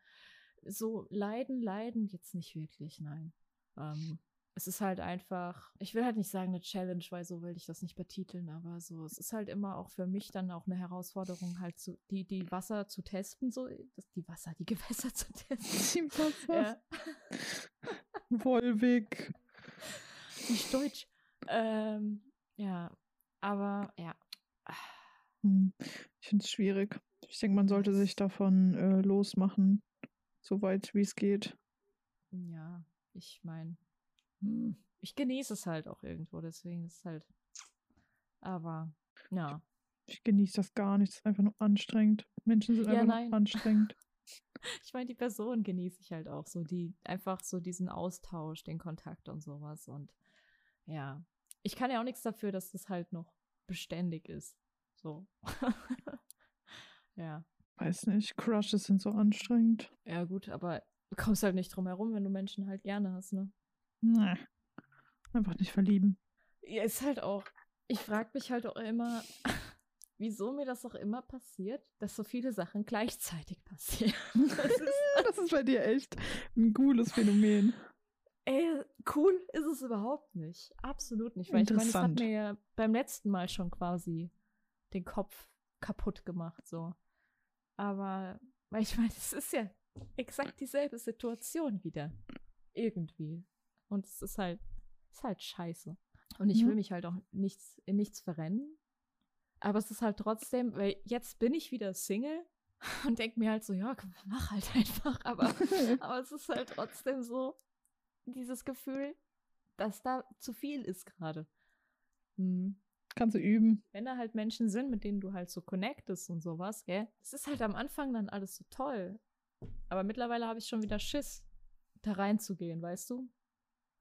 so leiden, leiden jetzt nicht wirklich, nein. Ähm, es ist halt einfach, ich will halt nicht sagen eine Challenge, weil so will ich das nicht betiteln, aber so, es ist halt immer auch für mich dann auch eine Herausforderung, halt zu, die, die Wasser zu testen, so, das, die Wasser, die Gewässer zu testen. Die Wasser. Ja. Wolwig. Nicht Deutsch. Ähm, ja, aber ja. Hm, ich finde es schwierig. Ich denke, man sollte sich davon äh, losmachen, soweit wie es geht. Ja, ich meine, hm, ich genieße es halt auch irgendwo, deswegen ist es halt. Aber, ja. Ich genieße das gar nicht, es ist einfach nur anstrengend. Menschen sind ja, einfach nein. anstrengend. ich meine, die Person genieße ich halt auch so, die einfach so diesen Austausch, den Kontakt und sowas. Und ja, ich kann ja auch nichts dafür, dass das halt noch beständig ist. So. ja. Weiß nicht, Crushes sind so anstrengend. Ja, gut, aber du kommst halt nicht drum herum, wenn du Menschen halt gerne hast, ne? Nee. Einfach nicht verlieben. Ja, ist halt auch. Ich frage mich halt auch immer, wieso mir das auch immer passiert, dass so viele Sachen gleichzeitig passieren. Das ist, das ist bei dir echt ein cooles Phänomen. Ey, cool ist es überhaupt nicht. Absolut nicht. Weil ich meine, es hat mir ja beim letzten Mal schon quasi den Kopf kaputt gemacht, so. Aber, weil ich meine, es ist ja exakt dieselbe Situation wieder. Irgendwie. Und es ist halt, ist halt scheiße. Und ich mhm. will mich halt auch nichts, in nichts verrennen. Aber es ist halt trotzdem, weil jetzt bin ich wieder Single und denke mir halt so, ja, mach halt einfach. Aber, aber es ist halt trotzdem so, dieses Gefühl, dass da zu viel ist gerade. Hm. Kannst du üben. Wenn da halt Menschen sind, mit denen du halt so connectest und sowas, gell? Es ist halt am Anfang dann alles so toll. Aber mittlerweile habe ich schon wieder Schiss, da reinzugehen, weißt du?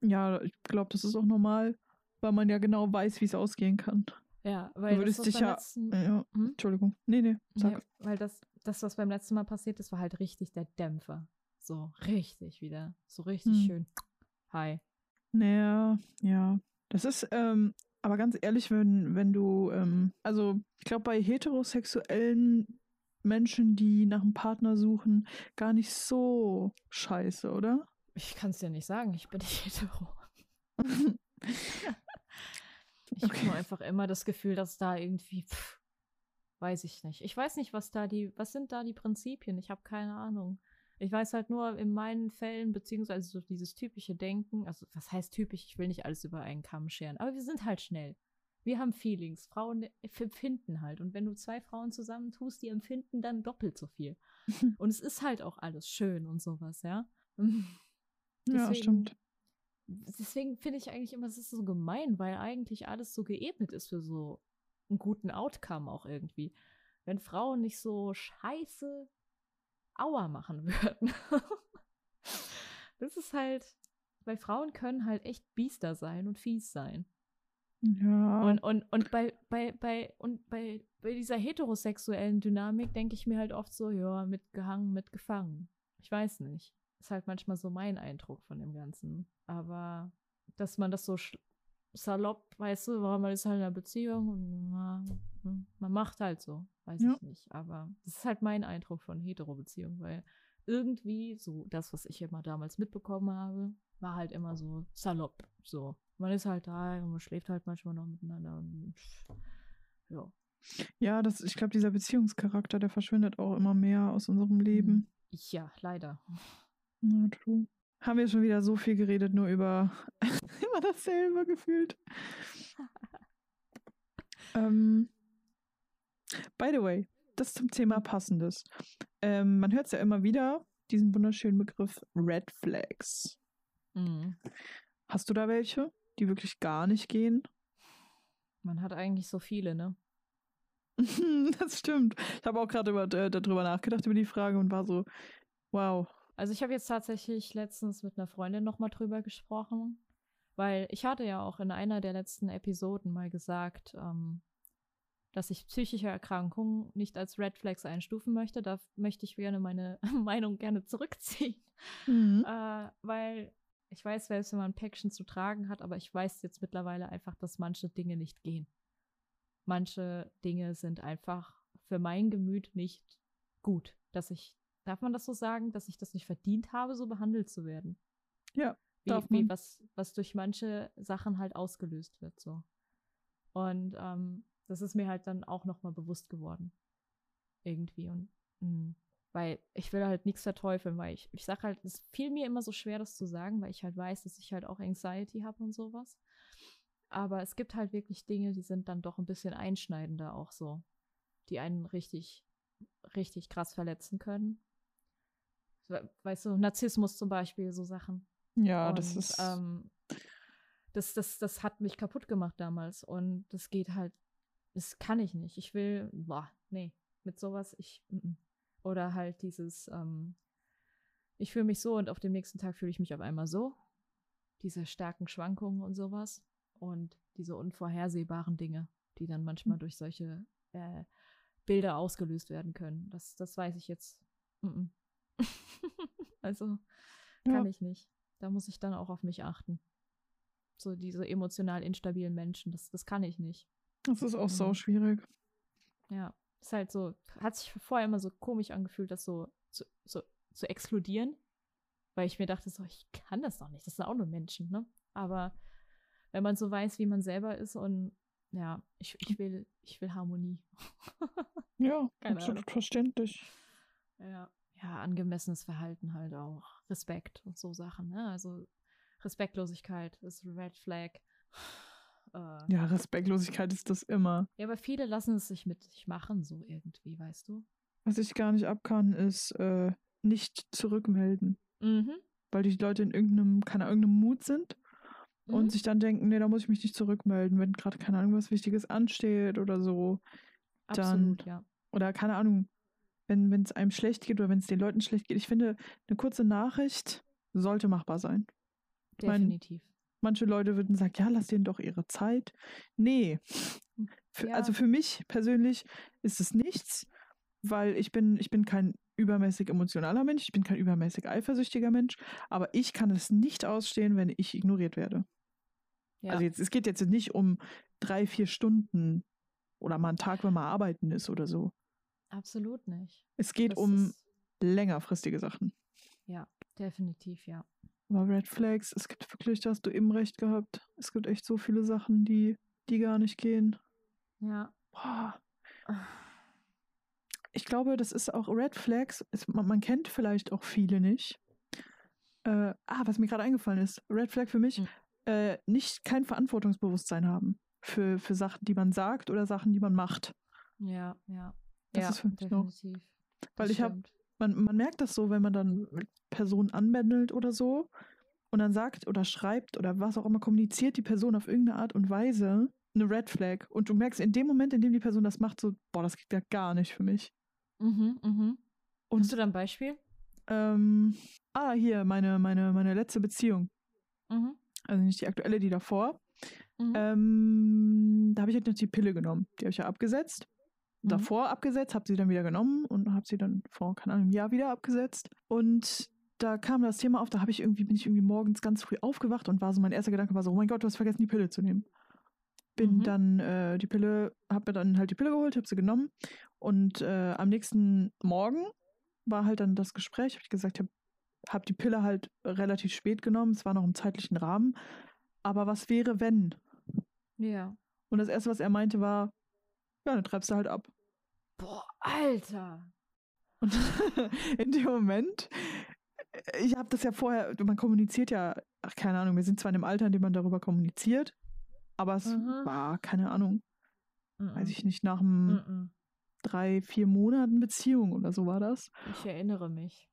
Ja, ich glaube, das ist auch normal, weil man ja genau weiß, wie es ausgehen kann. Ja, weil du würdest dich ja, letzten, ja hm? Entschuldigung. Nee, nee, sag. Nee, weil das, das, was beim letzten Mal passiert ist, war halt richtig der Dämpfer. So richtig wieder. So richtig hm. schön. Hi. Naja, ja. Das ist, ähm, Aber ganz ehrlich, wenn, wenn du, ähm, also ich glaube, bei heterosexuellen Menschen, die nach einem Partner suchen, gar nicht so scheiße, oder? Ich kann es dir nicht sagen, ich bin nicht hetero. ich okay. habe einfach immer das Gefühl, dass da irgendwie, pff, weiß ich nicht. Ich weiß nicht, was da die, was sind da die Prinzipien? Ich habe keine Ahnung. Ich weiß halt nur in meinen Fällen, beziehungsweise so dieses typische Denken, also was heißt typisch, ich will nicht alles über einen Kamm scheren, aber wir sind halt schnell. Wir haben Feelings. Frauen empfinden halt. Und wenn du zwei Frauen zusammentust, die empfinden dann doppelt so viel. und es ist halt auch alles schön und sowas, ja. deswegen, ja, stimmt. Deswegen finde ich eigentlich immer, es ist so gemein, weil eigentlich alles so geebnet ist für so einen guten Outcome auch irgendwie. Wenn Frauen nicht so scheiße Aua machen würden. das ist halt, weil Frauen können halt echt Biester sein und fies sein. Ja. Und, und, und bei, bei, bei, und bei, bei dieser heterosexuellen Dynamik denke ich mir halt oft so, ja, mitgehangen, mitgefangen. Ich weiß nicht. Ist halt manchmal so mein Eindruck von dem Ganzen. Aber dass man das so salopp, weißt du, warum man ist halt in einer Beziehung und man macht halt so, weiß ja. ich nicht. Aber das ist halt mein Eindruck von Hetero-Beziehungen, weil irgendwie so das, was ich immer damals mitbekommen habe, war halt immer so salopp. So, man ist halt da und man schläft halt manchmal noch miteinander. Und, ja. Ja, das, ich glaube, dieser Beziehungscharakter, der verschwindet auch immer mehr aus unserem Leben. Ja, leider. Na, true haben wir schon wieder so viel geredet, nur über immer dasselbe gefühlt. ähm, by the way, das zum Thema Passendes. Ähm, man hört es ja immer wieder, diesen wunderschönen Begriff Red Flags. Mhm. Hast du da welche, die wirklich gar nicht gehen? Man hat eigentlich so viele, ne? das stimmt. Ich habe auch gerade äh, darüber nachgedacht, über die Frage und war so, wow, also ich habe jetzt tatsächlich letztens mit einer Freundin nochmal drüber gesprochen, weil ich hatte ja auch in einer der letzten Episoden mal gesagt, ähm, dass ich psychische Erkrankungen nicht als Red Flags einstufen möchte. Da möchte ich gerne meine Meinung gerne zurückziehen. Mhm. Äh, weil ich weiß selbst, wenn man ein Päckchen zu tragen hat, aber ich weiß jetzt mittlerweile einfach, dass manche Dinge nicht gehen. Manche Dinge sind einfach für mein Gemüt nicht gut, dass ich darf man das so sagen, dass ich das nicht verdient habe, so behandelt zu werden? Ja. Wie, darf wie was, was durch manche Sachen halt ausgelöst wird, so. Und ähm, das ist mir halt dann auch nochmal bewusst geworden. Irgendwie. Und mh. Mm, weil ich will halt nichts verteufeln, weil ich, ich sag halt, es fiel mir immer so schwer, das zu sagen, weil ich halt weiß, dass ich halt auch Anxiety habe und sowas. Aber es gibt halt wirklich Dinge, die sind dann doch ein bisschen einschneidender auch so, die einen richtig, richtig krass verletzen können weißt du, Narzissmus zum Beispiel, so Sachen. Ja, und, das ist. Ähm, das, das, das hat mich kaputt gemacht damals. Und das geht halt, das kann ich nicht. Ich will, boah, nee, mit sowas, ich, m -m. oder halt dieses, ähm, ich fühle mich so und auf dem nächsten Tag fühle ich mich auf einmal so. Diese starken Schwankungen und sowas. Und diese unvorhersehbaren Dinge, die dann manchmal hm. durch solche äh, Bilder ausgelöst werden können. Das, das weiß ich jetzt. M also kann ja. ich nicht. Da muss ich dann auch auf mich achten. So diese emotional instabilen Menschen, das, das kann ich nicht. Das ist auch so schwierig. Ja, ist halt so, hat sich vorher immer so komisch angefühlt, das so zu, so, zu exkludieren. Weil ich mir dachte, so, ich kann das doch nicht. Das sind auch nur Menschen, ne? Aber wenn man so weiß, wie man selber ist und ja, ich, ich will, ich will Harmonie. ja, Keine absolut Ahnung. verständlich. Ja ja, angemessenes Verhalten halt auch. Respekt und so Sachen, ne? Also Respektlosigkeit ist Red Flag. Äh, ja, Respektlosigkeit ist das immer. Ja, aber viele lassen es sich mit sich machen, so irgendwie, weißt du? Was ich gar nicht abkann, ist äh, nicht zurückmelden. Mhm. Weil die Leute in irgendeinem, keine irgendeinem Mut sind mhm. und sich dann denken, nee, da muss ich mich nicht zurückmelden, wenn gerade, keine Ahnung, was Wichtiges ansteht oder so. Absolut, dann, ja. Oder keine Ahnung, wenn es einem schlecht geht oder wenn es den Leuten schlecht geht. Ich finde, eine kurze Nachricht sollte machbar sein. Definitiv. Manche Leute würden sagen, ja, lass denen doch ihre Zeit. Nee. Für, ja. Also für mich persönlich ist es nichts, weil ich bin, ich bin kein übermäßig emotionaler Mensch, ich bin kein übermäßig eifersüchtiger Mensch, aber ich kann es nicht ausstehen, wenn ich ignoriert werde. Ja. Also jetzt, es geht jetzt nicht um drei, vier Stunden oder mal einen Tag, wenn man arbeiten ist oder so. Absolut nicht. Es geht Das um ist- längerfristige Sachen. Ja, definitiv, ja. Aber Red Flags, es gibt wirklich, da hast du eben recht gehabt. Es gibt echt so viele Sachen, die, die gar nicht gehen. Ja. Boah. Ich glaube, das ist auch Red Flags. Ist, man, man kennt vielleicht auch viele nicht. Äh, ah, was mir gerade eingefallen ist. Red Flag für mich, Hm. äh, nicht kein Verantwortungsbewusstsein haben. Für, für Sachen, die man sagt oder Sachen, die man macht. Ja, ja. Das ja, ist für mich noch- definitiv. Weil Das ich habe. Man, man merkt das so, wenn man dann mit Personen anbändelt oder so und dann sagt oder schreibt oder was auch immer kommuniziert die Person auf irgendeine Art und Weise eine Red Flag. Und du merkst in dem Moment, in dem die Person das macht, so, boah, das geht ja gar nicht für mich. Mhm, mhm. Und Hast du da ein Beispiel? ähm, ah, hier, meine, meine, meine letzte Beziehung. Mhm. Also nicht die aktuelle, die davor. Mhm. Ähm, da habe ich halt noch die Pille genommen. Die habe ich ja abgesetzt. Mhm. davor abgesetzt, habe sie dann wieder genommen und habe sie dann vor, keine Ahnung, einem Jahr wieder abgesetzt. Und da kam das Thema auf, da habe ich irgendwie, bin ich irgendwie morgens ganz früh aufgewacht und war so, mein erster Gedanke war so, oh mein Gott, du hast vergessen, die Pille zu nehmen. Bin Mhm. dann äh, die Pille, habe mir dann halt die Pille geholt, habe sie genommen und äh, am nächsten Morgen war halt dann das Gespräch, habe ich gesagt, ich habe hab die Pille halt relativ spät genommen, es war noch im zeitlichen Rahmen, aber was wäre, wenn? Ja. Und das erste, was er meinte, war, ja, dann treibst du halt ab. Boah, Alter. Und in dem Moment, äh, ich habe das ja vorher, man kommuniziert ja, ach, keine Ahnung, wir sind zwar in dem Alter, in dem man darüber kommuniziert, aber es Mhm. war, keine Ahnung, weiß Mhm. ich nicht, nach einem Mhm. drei, vier Monaten Beziehung oder so war das. Ich erinnere mich.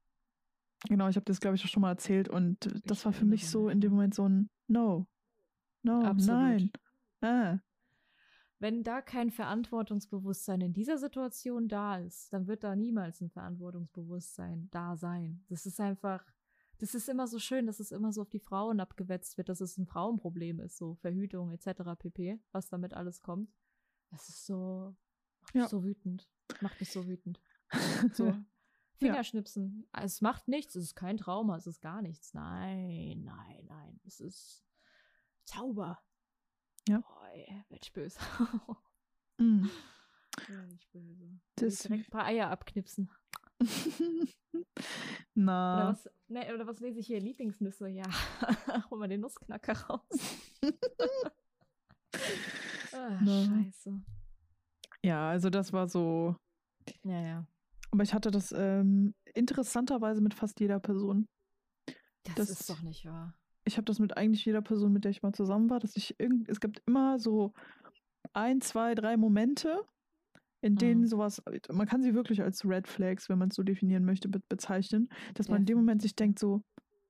Genau, ich habe das, glaube ich, auch schon mal erzählt und das Ich war für mich so in dem. Moment so ein No, no, Absolut. nein. Ah, Wenn da kein Verantwortungsbewusstsein in dieser Situation da ist, dann wird da niemals ein Verantwortungsbewusstsein da sein. Das ist einfach, das ist immer so schön, dass es immer so auf die Frauen abgewetzt wird, dass es ein Frauenproblem ist, so Verhütung etc. pp, was damit alles kommt. Das ist so, macht mich Ja. so wütend. Macht mich so wütend. So. Fingerschnipsen. Es macht nichts, es ist kein Trauma, es ist gar nichts. Nein, nein, nein. Es ist Zauber. Ja. Boah, ey, werd ich böse. Mm. werd ich böse. Das- direkt ein paar Eier abknipsen. Oder Na, was, ne, oder was lese ich hier? Lieblingsnüsse, ja. Hol mal den Nussknacker raus. ah, scheiße. ja, also das war so, Ja, ja. aber ich hatte das ähm, interessanterweise mit fast jeder Person. Das, Das- ist doch nicht wahr. Ich habe das mit eigentlich jeder Person, mit der ich mal zusammen war, dass ich irgend, es gibt immer so ein, zwei, drei Momente, in denen Mhm. sowas, man kann sie wirklich als Red Flags, wenn man es so definieren möchte, be bezeichnen, dass man in dem Moment sich denkt so,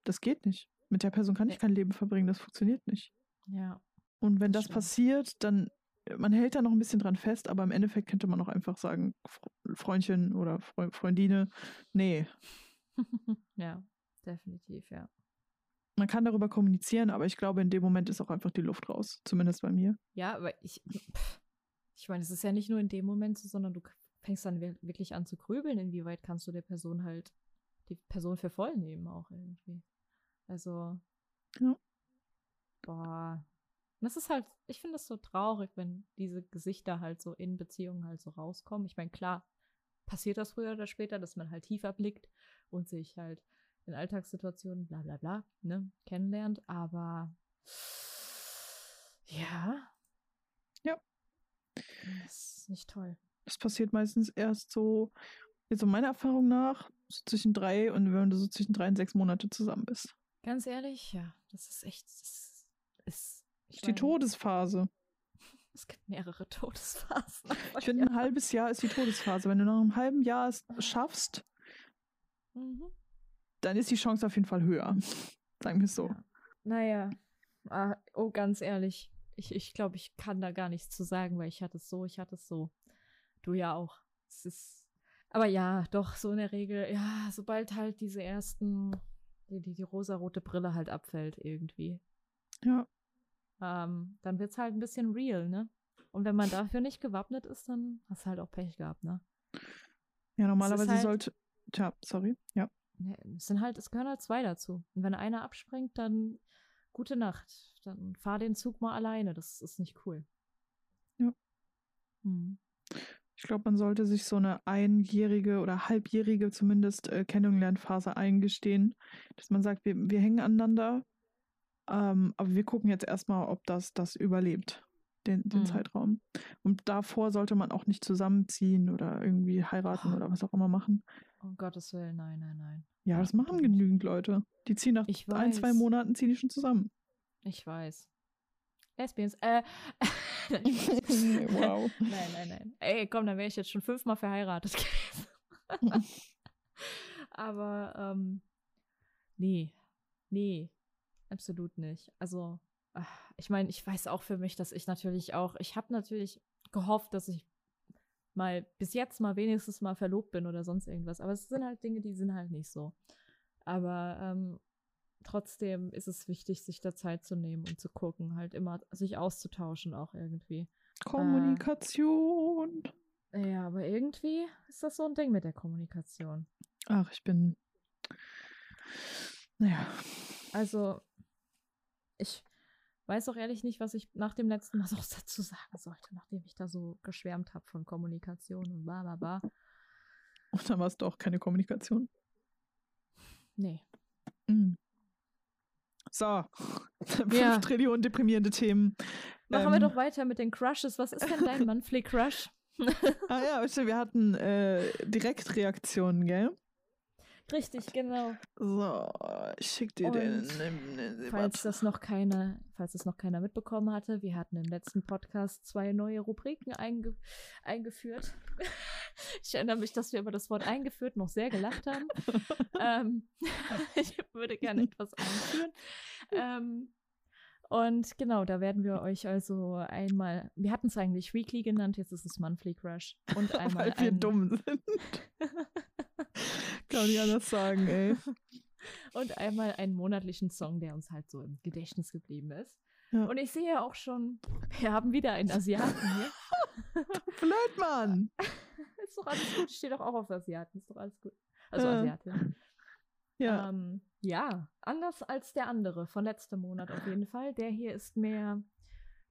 das geht nicht. Mit der Person kann ich Ja. kein Leben verbringen, das funktioniert nicht. Ja. Und wenn Das das passiert, dann, man hält da noch ein bisschen dran fest, aber im Endeffekt könnte man auch einfach sagen, Fre- Freundchen oder Freu Freundine, nee, ja, definitiv, ja. Man kann darüber kommunizieren, aber ich glaube, in dem Moment ist auch einfach die Luft raus, zumindest bei mir. Ja, aber ich, ich meine, es ist ja nicht nur in dem Moment so, sondern du fängst dann wir- wirklich an zu grübeln, inwieweit kannst du der Person halt die Person für voll nehmen auch irgendwie. Also, Ja. boah. Und das ist halt, ich finde es so traurig, wenn diese Gesichter halt so in Beziehungen halt so rauskommen. Ich meine, klar, passiert das früher oder später, dass man halt tiefer blickt und sich halt in Alltagssituationen, bla bla bla, ne, kennenlernt, aber ja. Ja. Das ist nicht toll. Das passiert meistens erst so, jetzt so meiner Erfahrung nach, so zwischen drei und wenn du so zwischen drei und sechs Monate zusammen bist. Ganz ehrlich, ja, das ist echt, das ist, ist die Todesphase. Es gibt mehrere Todesphasen. Ich finde, ein halbes Jahr ist die Todesphase. Wenn du nach einem halben Jahr es schaffst, Mhm. Dann ist die Chance auf jeden Fall höher. Sagen wir es so. Ja. Naja, ah, oh, ganz ehrlich, ich, ich glaube, ich kann da gar nichts zu sagen, weil ich hatte es so, ich hatte es so. Du ja auch. Es ist, aber ja, doch, so in der Regel, ja, sobald halt diese ersten, die, die, die rosarote Brille halt abfällt irgendwie, Ja. ähm, dann wird's halt ein bisschen real, ne? Und wenn man dafür nicht gewappnet ist, dann hast du halt auch Pech gehabt, ne? Ja, normalerweise halt- sollte. Tja, sorry. Ja. Ne, Es sind halt, es gehören halt zwei dazu. Und wenn einer abspringt, dann gute Nacht. Dann fahr den Zug mal alleine. Das ist nicht cool. Hm. Ich glaube, man sollte sich so eine einjährige oder halbjährige zumindest äh, Kennenlernphase eingestehen, dass man sagt, wir, wir hängen aneinander, ähm, aber wir gucken jetzt erstmal, ob das das überlebt, den, den Mhm. Zeitraum. Und davor sollte man auch nicht zusammenziehen oder irgendwie heiraten Oh. oder was auch immer machen. Um Gottes Willen, nein, nein, nein. Ja, das machen genügend Leute. Die ziehen nach Ich ein, zwei. Monaten ziehen die schon zusammen. Ich weiß. Lesbians, äh. Wow. Nein, nein, nein. Ey, komm, dann wäre ich jetzt schon fünfmal verheiratet gewesen. Aber, ähm, nee, nee, absolut nicht. Also, ach, ich meine, ich weiß auch für mich, dass ich natürlich auch, ich habe natürlich gehofft, dass ich mal bis jetzt mal wenigstens mal verlobt bin oder sonst irgendwas. Aber es sind halt Dinge, die sind halt nicht so. Aber ähm, trotzdem ist es wichtig, sich da Zeit zu nehmen und zu gucken, halt immer sich auszutauschen auch irgendwie. Kommunikation. Ja, aber irgendwie ist das so ein Ding mit der Kommunikation. Ach, ich bin. Naja. Also, ich weiß auch ehrlich nicht, was ich nach dem letzten Mal so dazu sagen sollte, nachdem ich da so geschwärmt habe von Kommunikation und bla bla bla. Und dann war es doch keine Kommunikation. Nee. Mm. So. Fünf Ja. Trillionen deprimierende Themen. Machen wir Ähm, doch weiter mit den Crushes. Was ist denn dein Monthly Crush? Ah ja, wir hatten äh, Direktreaktionen, gell? Richtig, genau. So, ich schick dir den. Und nimm- nimm- Falls das noch keiner, falls das noch keiner mitbekommen hatte, wir hatten im letzten Podcast zwei neue Rubriken einge eingeführt. Ich erinnere mich, dass wir über das Wort eingeführt noch sehr gelacht haben. ähm, ich würde gerne etwas einführen. Ähm, und genau, da werden wir euch also einmal, wir hatten es eigentlich Weekly genannt, jetzt ist es Monthly Crush. Und einmal Weil wir ein, dumm sind. Kann nicht anders sagen, ey. und einmal einen monatlichen Song, der uns halt so im Gedächtnis geblieben ist. Ja. Und ich sehe auch schon, wir haben wieder einen Asiaten hier. Blöd, Mann. ist doch alles gut, steht doch auch auf Asiaten, ist doch alles gut. Also Äh, Asiatin. Ja. Ähm, ja, anders als der andere von letztem Monat auf jeden Fall. Der hier ist mehr,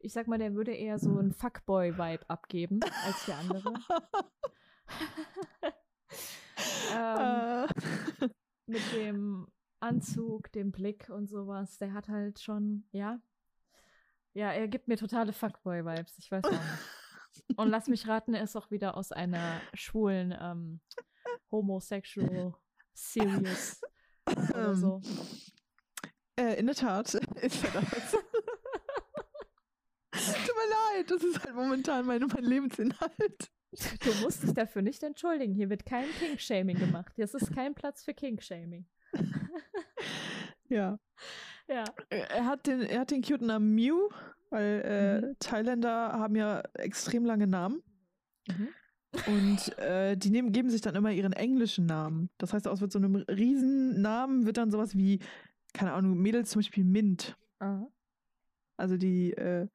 ich sag mal, der würde eher so einen Fuckboy-Vibe abgeben als der andere. Ähm, Äh, mit dem Anzug, dem Blick und sowas, der hat halt schon, ja. Ja, er gibt mir totale Fuckboy-Vibes, ich weiß auch nicht. Und lass mich raten, er ist auch wieder aus einer schwulen, ähm, homosexual, serious oder Ähm, so. äh, in der Tat ist er das. Tut mir leid, das ist halt momentan mein, mein Lebensinhalt. Du musst dich dafür nicht entschuldigen. Hier wird kein Kink-Shaming gemacht. Das ist kein Platz für Kink-Shaming. Ja. Ja. Er er hat den, er hat den cuten Namen Mew, weil äh, Mhm. Thailänder haben ja extrem lange Namen. Mhm. Und äh, die nehmen, geben sich dann immer ihren englischen Namen. Das heißt, aus wird so einem Riesennamen wird dann sowas wie, keine Ahnung, Mädels zum Beispiel Mint. Aha. Also die, äh,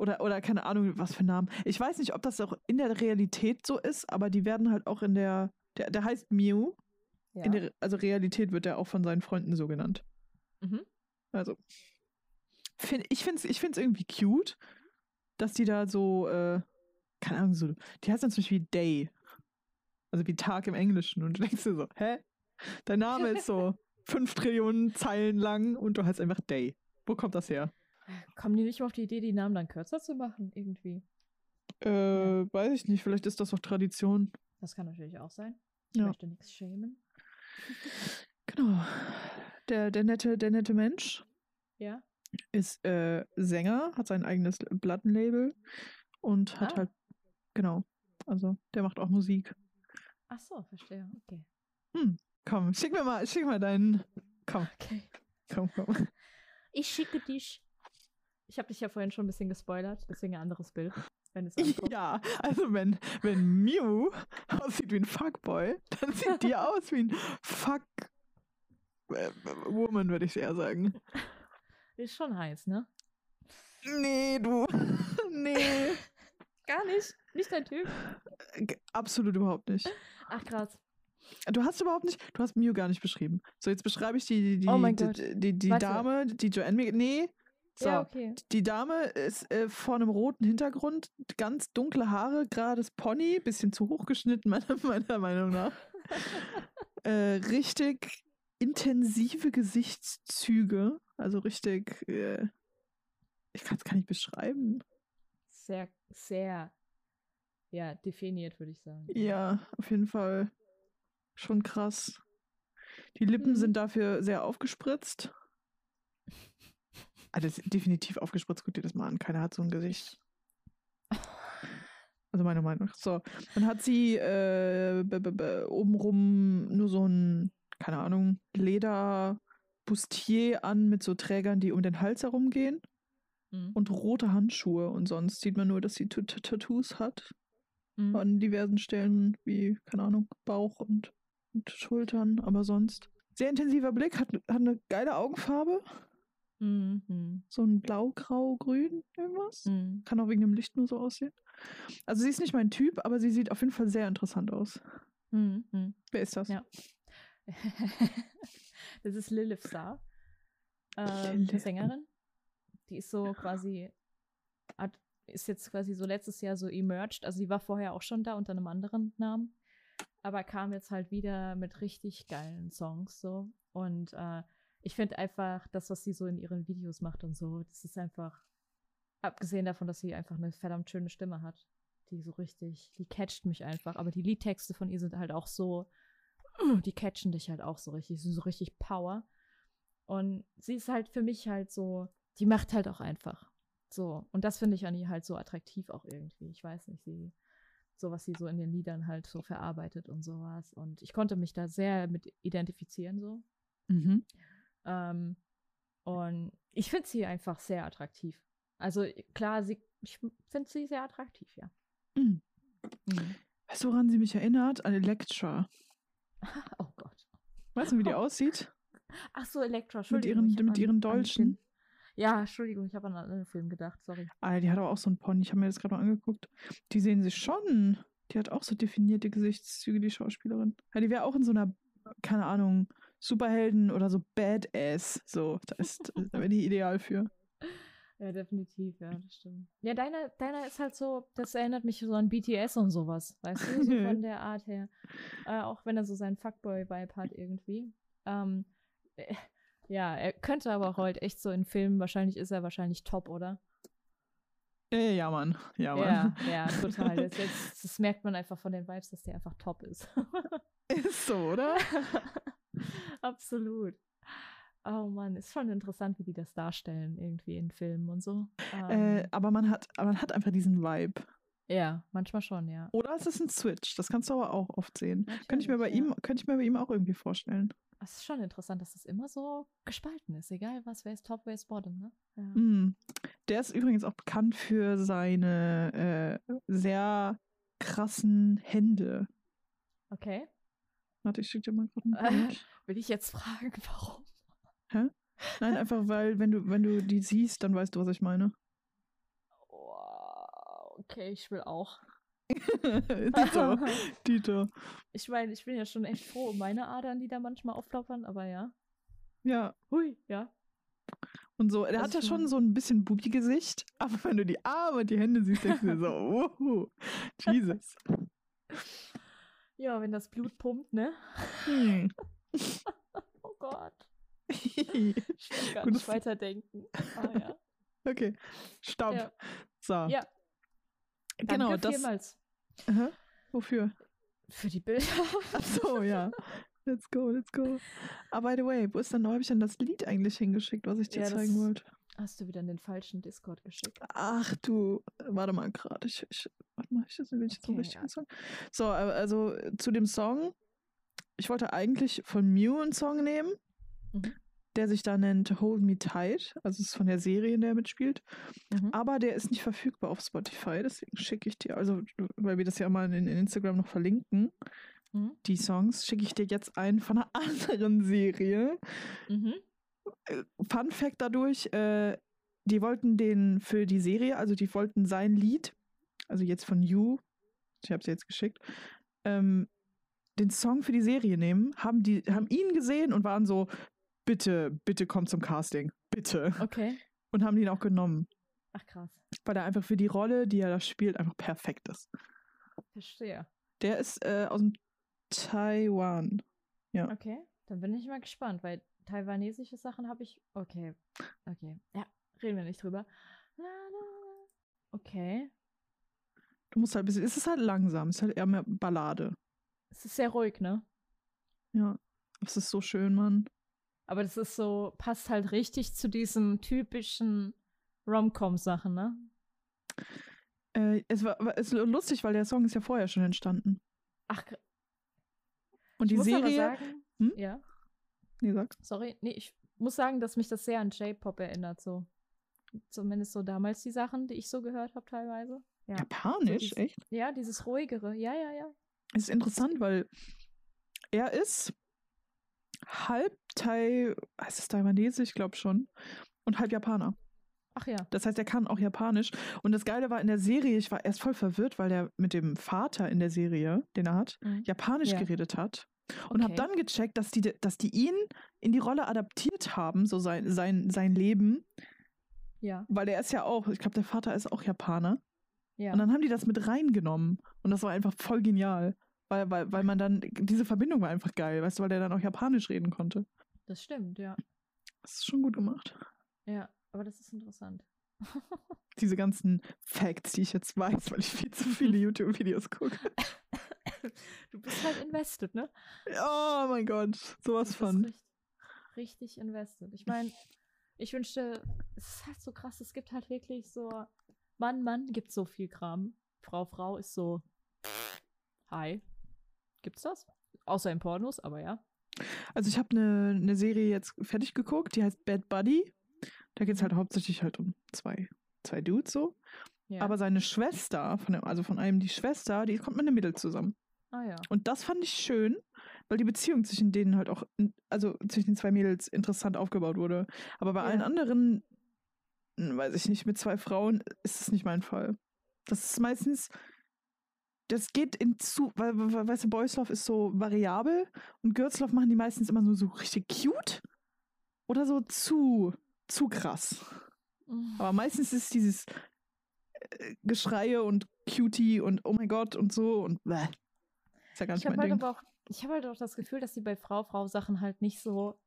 oder, oder keine Ahnung, was für Namen. Ich weiß nicht, ob das auch in der Realität so ist, aber die werden halt auch in der, der, der heißt Mew. Ja. In der, also Realität wird er auch von seinen Freunden so genannt. mhm. Also, find, ich finde es ich find's irgendwie cute, dass die da so, äh, keine Ahnung, so, die heißt dann zum Beispiel Day. Also wie Tag im Englischen. Und du denkst dir so, hä? Dein Name ist so fünf Trillionen Zeilen lang und du heißt einfach Day. Wo kommt das her? Kommen die nicht mal auf die Idee, die Namen dann kürzer zu machen, irgendwie? Äh, weiß ich nicht, vielleicht ist das auch Tradition. Das kann natürlich auch sein. Ich Ja. möchte nichts schämen. Genau. Der, der, nette, der nette Mensch Ja. ist äh, Sänger, hat sein eigenes Plattenlabel und hat Ah. halt, genau, also der macht auch Musik. Ach so, verstehe. Okay. Komm, schick mir mal, schick mal deinen. Komm, Okay. komm, komm. Ich schicke dich. Ich habe dich ja vorhin schon ein bisschen gespoilert, deswegen ein anderes Bild, wenn es ankommt. Ja, also wenn, wenn Mew aussieht wie ein Fuckboy, dann sieht die aus wie ein Fuck äh, Woman, würde ich eher sagen. Ist schon heiß, ne? Nee, du. Nee. Gar nicht. Nicht dein Typ. G- Absolut überhaupt nicht. Ach krass. Du hast überhaupt nicht, du hast Mew gar nicht beschrieben. So, jetzt beschreibe ich die, die, Oh die, Gott. die, die, die. Dame, die Joanne. Nee, So, Ja, okay. die Dame ist äh, vor einem roten Hintergrund, ganz dunkle Haare, gerades Pony, bisschen zu hoch geschnitten, meiner, meiner Meinung nach. äh, richtig intensive Gesichtszüge, also richtig, äh, ich kann es gar nicht beschreiben. Sehr, sehr, ja, definiert, würde ich sagen. Ja, auf jeden Fall schon krass. Die Lippen Mhm. sind dafür sehr aufgespritzt. Also das ist definitiv aufgespritzt, guck dir das mal an. Keiner hat so ein Gesicht. Also meiner Meinung nach. So, dann hat sie äh, obenrum nur so ein, keine Ahnung, Leder-Bustier an mit so Trägern, die um den Hals herumgehen Mhm. und rote Handschuhe. Und sonst sieht man nur, dass sie T- T- Tattoos hat Mhm. an diversen Stellen, wie, keine Ahnung, Bauch und, und Schultern, aber sonst. Sehr intensiver Blick, hat, hat eine geile Augenfarbe. Mhm. So ein blau, grau, grün, irgendwas. Mhm. Kann auch wegen dem Licht nur so aussehen. Also sie ist nicht mein Typ, aber sie sieht auf jeden Fall sehr interessant aus. Mhm. Wer ist das? Ja. das ist Lilith Star, eine Lilith. Sängerin. Die ist so quasi, hat, ist jetzt quasi so letztes Jahr so emerged. Also sie war vorher auch schon da unter einem anderen Namen, aber kam jetzt halt wieder mit richtig geilen Songs so. Und äh, ich finde einfach das, was sie so in ihren Videos macht und so, das ist einfach, abgesehen davon, dass sie einfach eine verdammt schöne Stimme hat, die so richtig, die catcht mich einfach. Aber die Liedtexte von ihr sind halt auch so, die catchen dich halt auch so richtig, sind so richtig Power. Und sie ist halt für mich halt so, die macht halt auch einfach. So. Und das finde ich an ihr halt so attraktiv auch irgendwie. Ich weiß nicht, sie, so was sie so in den Liedern halt so verarbeitet und sowas. Und ich konnte mich da sehr mit identifizieren, so. Mhm. Ähm, und ich finde sie einfach sehr attraktiv. Also klar, sie, ich finde sie sehr attraktiv, ja. Mhm. Mhm. Weißt du, woran sie mich erinnert? An Elektra. Oh Gott. Weißt du, wie die aussieht? Ach so, Elektra, Mit Entschuldigung. ihren, ich hab mit an- ihren Dolchen. Ja, Entschuldigung, ich habe an einen anderen Film gedacht, sorry. Ah, die hat auch so ein Pony. Ich habe mir das gerade mal angeguckt. Die sehen sich schon. Die hat auch so definierte Gesichtszüge, die Schauspielerin. Ja, die wäre auch in so einer, keine Ahnung, Superhelden oder so Badass. So, da ist, da wäre die ideal für. Ja, definitiv, ja, das stimmt. Ja, deiner deiner ist halt so, das erinnert mich so an BTS und sowas, weißt du, so von der Art her. Äh, auch wenn er so seinen Fuckboy-Vibe hat irgendwie. Ähm, äh, ja, er könnte aber auch heute echt so in Filmen, wahrscheinlich ist er wahrscheinlich top, oder? Äh, ja, Mann. Ja, Mann. Ja, ja, total. Das, das, das merkt man einfach von den Vibes, dass der einfach top ist. Ist so, oder? Absolut. Oh Mann, ist schon interessant, wie die das darstellen, irgendwie in Filmen und so. Äh, Ähm, aber man hat, man hat einfach diesen Vibe. ja, manchmal schon, ja. Oder es ist ein Switch. Das kannst du aber auch oft sehen. Könnte ich mir bei Natürlich, ihm, könnte ich mir bei ihm auch irgendwie vorstellen. Es ist schon interessant, dass das immer so gespalten ist. Egal was, wer ist top, wer ist bottom, ne? Ja. Mm. Der ist übrigens auch bekannt für seine äh, sehr krassen Hände. Okay. Warte, ich schicke dir mal gerade Äh. ein Bild. Will ich jetzt fragen, warum? Nein, einfach weil, wenn du, wenn du die siehst, dann weißt du, was ich meine. Wow, okay, ich will auch. Dito. Dito. Ich meine, ich bin ja schon echt froh um meine Adern, die da manchmal aufplappern, aber ja. Ja. Hui, ja. Und so, er hat ja ich schon so ein bisschen Bubi-Gesicht, aber wenn du die Arme und die Hände siehst, denkst du dir so, oh, Jesus. Ja, wenn das Blut pumpt, ne? Hm. Oh Gott. Gar Gutes- nicht weiterdenken. Ah ja. okay, stopp. Ja. So, Ja, genau, das. vielmals Aha. Wofür? für die Bilder. Ach so, ja. Let's go, let's go. Ah, by the way, wo ist denn, wo habe ich denn das Lied eigentlich hingeschickt, was ich dir Ja, zeigen wollte? Hast du wieder in den falschen Discord geschickt? Ach du, warte mal gerade. Ich, ich, mal, ich das will ich jetzt so Okay, richtig ja. Song. So, äh, also äh, zu dem Song. Ich wollte eigentlich von Mew einen Song nehmen, Mhm. der sich da nennt Hold Me Tight. Also es ist von der Serie, in der er mitspielt. Mhm. Aber der ist nicht verfügbar auf Spotify, deswegen schicke ich dir, also weil wir das ja mal in, in Instagram noch verlinken, Mhm. die Songs, schicke ich dir jetzt einen von einer anderen Serie. Mhm. Fun Fact dadurch, äh, die wollten den für die Serie, also die wollten sein Lied, also jetzt von You, ich habe es jetzt geschickt, ähm, den Song für die Serie nehmen, haben die, haben ihn gesehen und waren so, bitte, bitte komm zum Casting, bitte. Okay. und haben ihn auch genommen. Ach krass. Weil er einfach für die Rolle, die er da spielt, einfach perfekt ist. Verstehe. Der ist äh, aus dem Taiwan. Ja. Okay, dann bin ich mal gespannt, weil taiwanesische Sachen habe ich. Okay, okay. Ja, reden wir nicht drüber. Okay. Du musst halt ein bisschen, es ist halt langsam, es ist halt eher mehr Ballade. Es ist sehr ruhig, ne? Ja. Es ist so schön, Mann. Aber das ist so, passt halt richtig zu diesen typischen Rom-Com-Sachen, ne? Äh, es war, es ist lustig, weil der Song ist ja vorher schon entstanden. Ach, Und die Serie. sagen, Hm? ja, Nee, sag. sorry, nee, ich muss sagen, dass mich das sehr an J-Pop erinnert, so. Zumindest so damals die Sachen, die ich so gehört habe teilweise. Ja. Japanisch, So dieses- echt? Ja, dieses ruhigere. Ja, ja, ja. Es ist interessant, weil er ist halb Thai, heißt es Taiwanesisch, ich glaube schon, und halb Japaner. Ach ja. Das heißt, er kann auch Japanisch. Und das Geile war in der Serie, ich war erst voll verwirrt, weil der mit dem Vater in der Serie, den er hat, Mhm. Japanisch Ja. geredet hat. Und habe Okay. dann gecheckt, dass die, dass die ihn in die Rolle adaptiert haben, so sein, sein, sein Leben, Ja, weil er ist ja auch, ich glaube, der Vater ist auch Japaner. Ja. Und dann haben die das mit reingenommen. Und das war einfach voll genial. Weil, weil, weil man dann, diese Verbindung war einfach geil, weißt du, weil der dann auch Japanisch reden konnte. das stimmt, ja. Das ist schon gut gemacht. Ja, aber das ist interessant. Diese ganzen Facts, die ich jetzt weiß, weil ich viel zu viele YouTube-Videos gucke. Du bist halt invested, ne? Oh mein Gott, sowas Du bist von. Richtig, richtig invested. Ich meine, ich wünschte, es ist halt so krass, es gibt halt wirklich so, Mann, Mann, gibt so viel Kram. Frau, Frau ist so, hi. Gibt's das? Außer in Pornos, aber ja. Also ich habe eine ne Serie jetzt fertig geguckt, die heißt Bad Buddy. Da geht es halt hauptsächlich halt um zwei, zwei Dudes so. ja. Aber seine Schwester, von dem, also von einem die Schwester, die kommt mit einem Mädel zusammen. ah ja. Und das fand ich schön, weil die Beziehung zwischen denen halt auch, also zwischen den zwei Mädels interessant aufgebaut wurde. Aber bei allen Ja. anderen, weiß ich nicht, mit zwei Frauen ist es nicht mein Fall. Das ist meistens, das geht in zu, weil, weil weißt du, Boys Love ist so variabel und Love machen die meistens immer nur so richtig cute oder so zu, zu krass. Mhm. Aber meistens ist dieses äh, Geschreie und Cutie und oh mein Gott und so und bäh. Ist ja gar Ich nicht habe mein halt Ding. auch, ich habe halt auch das Gefühl, dass die bei Frau, Frau Sachen halt nicht so,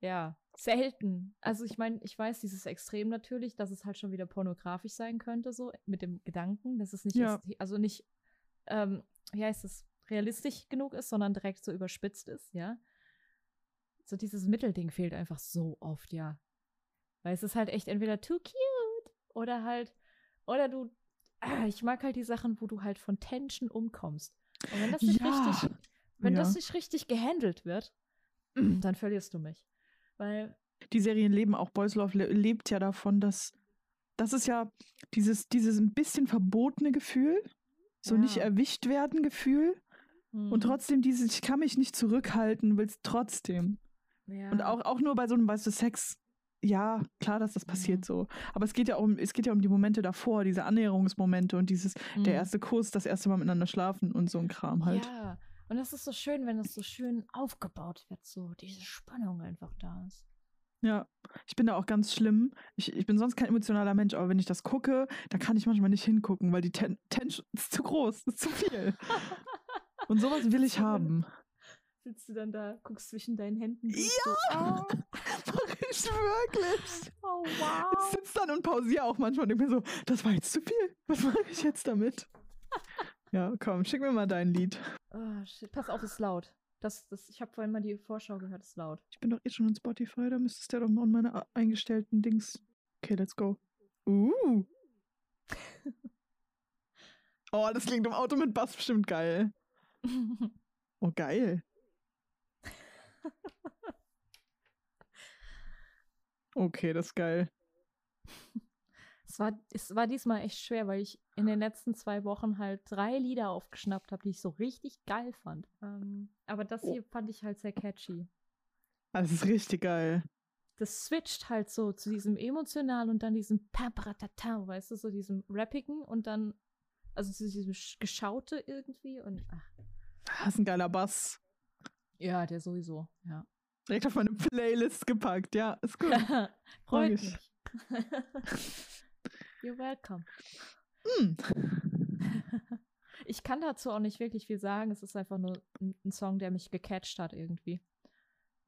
ja, selten. Also ich meine, ich weiß dieses Extrem natürlich, dass es halt schon wieder pornografisch sein könnte, so mit dem Gedanken, dass es nicht, Ja. also nicht, ähm, wie heißt es, realistisch genug ist, sondern direkt so überspitzt ist, ja. So dieses Mittelding fehlt einfach so oft, ja. Weil es ist halt echt entweder too cute oder halt, oder du, ah, ich mag halt die Sachen, wo du halt von Tension umkommst. Und wenn das nicht Ja. richtig, wenn Ja. das nicht richtig gehandelt wird, dann verlierst du mich. Weil, die Serien leben auch. Boys Love le lebt ja davon, dass das ist ja dieses, dieses ein bisschen verbotene Gefühl, so nicht Ja. erwischt werden Gefühl und hm, trotzdem dieses, ich kann mich nicht zurückhalten, will's trotzdem. ja, Und auch, auch nur bei so einem, weißt du, Sex, ja, klar, dass das passiert Mhm. so. Aber es geht ja um, es geht ja um die Momente davor, diese Annäherungsmomente und dieses, der hm. erste Kuss, das erste Mal miteinander schlafen und so ein Kram halt. Ja, und das ist so schön, wenn das so schön aufgebaut wird, so diese Spannung einfach da ist. Ja, ich bin da auch ganz schlimm. Ich, ich bin sonst kein emotionaler Mensch, aber wenn ich das gucke, da kann ich manchmal nicht hingucken, weil die Ten Tension ist zu groß, ist zu viel. Und sowas will ich haben. Sitzt du dann da, guckst zwischen deinen Händen. Ja! So, oh, ich wirklich. oh, Ich wow. sitze dann und pausiere auch manchmal und denke mir so, das war jetzt zu viel. Was mache ich jetzt damit? Ja, komm, schick mir mal dein Lied. Oh, shit. Pass auf, ist laut. Das, das, ich habe vorhin mal die Vorschau gehört, ist laut. Ich bin doch eh schon in Spotify, da müsstest du doch noch in meine a- eingestellten Dings. Okay, let's go. Uh. Oh, das klingt im Auto mit Bass bestimmt geil. Oh, geil. Okay, das ist geil. Es war, es war diesmal echt schwer, weil ich in den letzten zwei Wochen halt drei Lieder aufgeschnappt habe, die ich so richtig geil fand. Ähm, aber das Oh. hier fand ich halt sehr catchy. Das ist richtig geil. Das switcht halt so zu diesem emotionalen und dann diesem Paparatata, weißt du, so diesem Rappigen und dann, also zu diesem Sch- Geschaute irgendwie und ach. Das ist ein geiler Bass. Ja, der sowieso, ja. Direkt auf meine Playlist gepackt. Ja, ist gut. Freut ich. mich. You're welcome. Hm. Ich kann dazu auch nicht wirklich viel sagen. Es ist einfach nur ein, ein Song, der mich gecatcht hat irgendwie.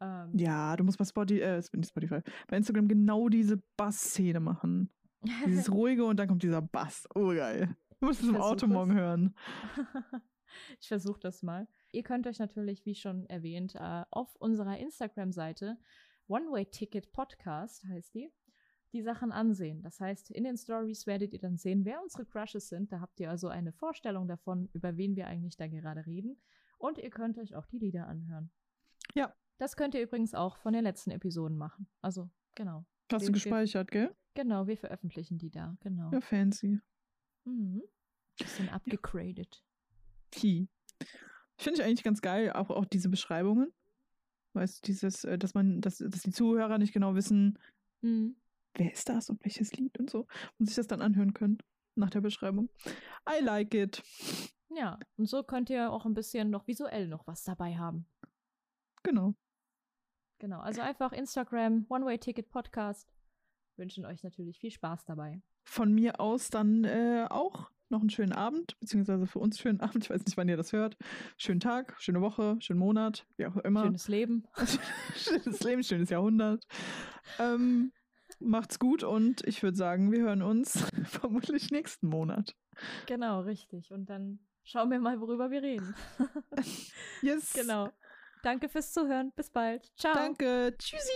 Ähm, Ja, du musst bei Spotify, äh, nicht Spotify, bei Instagram genau diese Bass-Szene machen. Dieses ruhige und dann kommt dieser Bass. Oh, geil. Du musst es im Auto morgen hören. ich versuche das mal. Ihr könnt euch natürlich, wie schon erwähnt, äh, auf unserer Instagram-Seite One Way Ticket Podcast heißt die, die Sachen ansehen. Das heißt, in den Stories werdet ihr dann sehen, wer unsere Crushes sind. Da habt ihr also eine Vorstellung davon, über wen wir eigentlich da gerade reden. Und ihr könnt euch auch die Lieder anhören. Ja. Das könnt ihr übrigens auch von den letzten Episoden machen. Also, genau. Hast du gespeichert, gell? Genau, wir veröffentlichen die da. Genau. Ja, fancy. Mhm. Bisschen abgegradet. Hi. Finde ich eigentlich ganz geil, auch, auch diese Beschreibungen. Weißt du, dieses, äh, dass man, dass, dass die Zuhörer nicht genau wissen, Mhm. Wer ist das und welches Lied und so. Und sich das dann anhören können nach der Beschreibung. I like it. Ja, und so könnt ihr auch ein bisschen noch visuell noch was dabei haben. Genau. Genau, also einfach Instagram, One Way Ticket Podcast. Wünschen euch natürlich viel Spaß dabei. Von mir aus dann äh, auch noch einen schönen Abend, beziehungsweise für uns schönen Abend. Ich weiß nicht, wann ihr das hört. Schönen Tag, schöne Woche, schönen Monat, wie auch immer. Schönes Leben. schönes Leben, schönes Jahrhundert. Ähm, Macht's gut und ich würde sagen, wir hören uns vermutlich nächsten Monat. Genau, richtig. Und dann schauen wir mal, worüber wir reden. yes. Genau. Danke fürs Zuhören. Bis bald. Ciao. Danke. Tschüssi.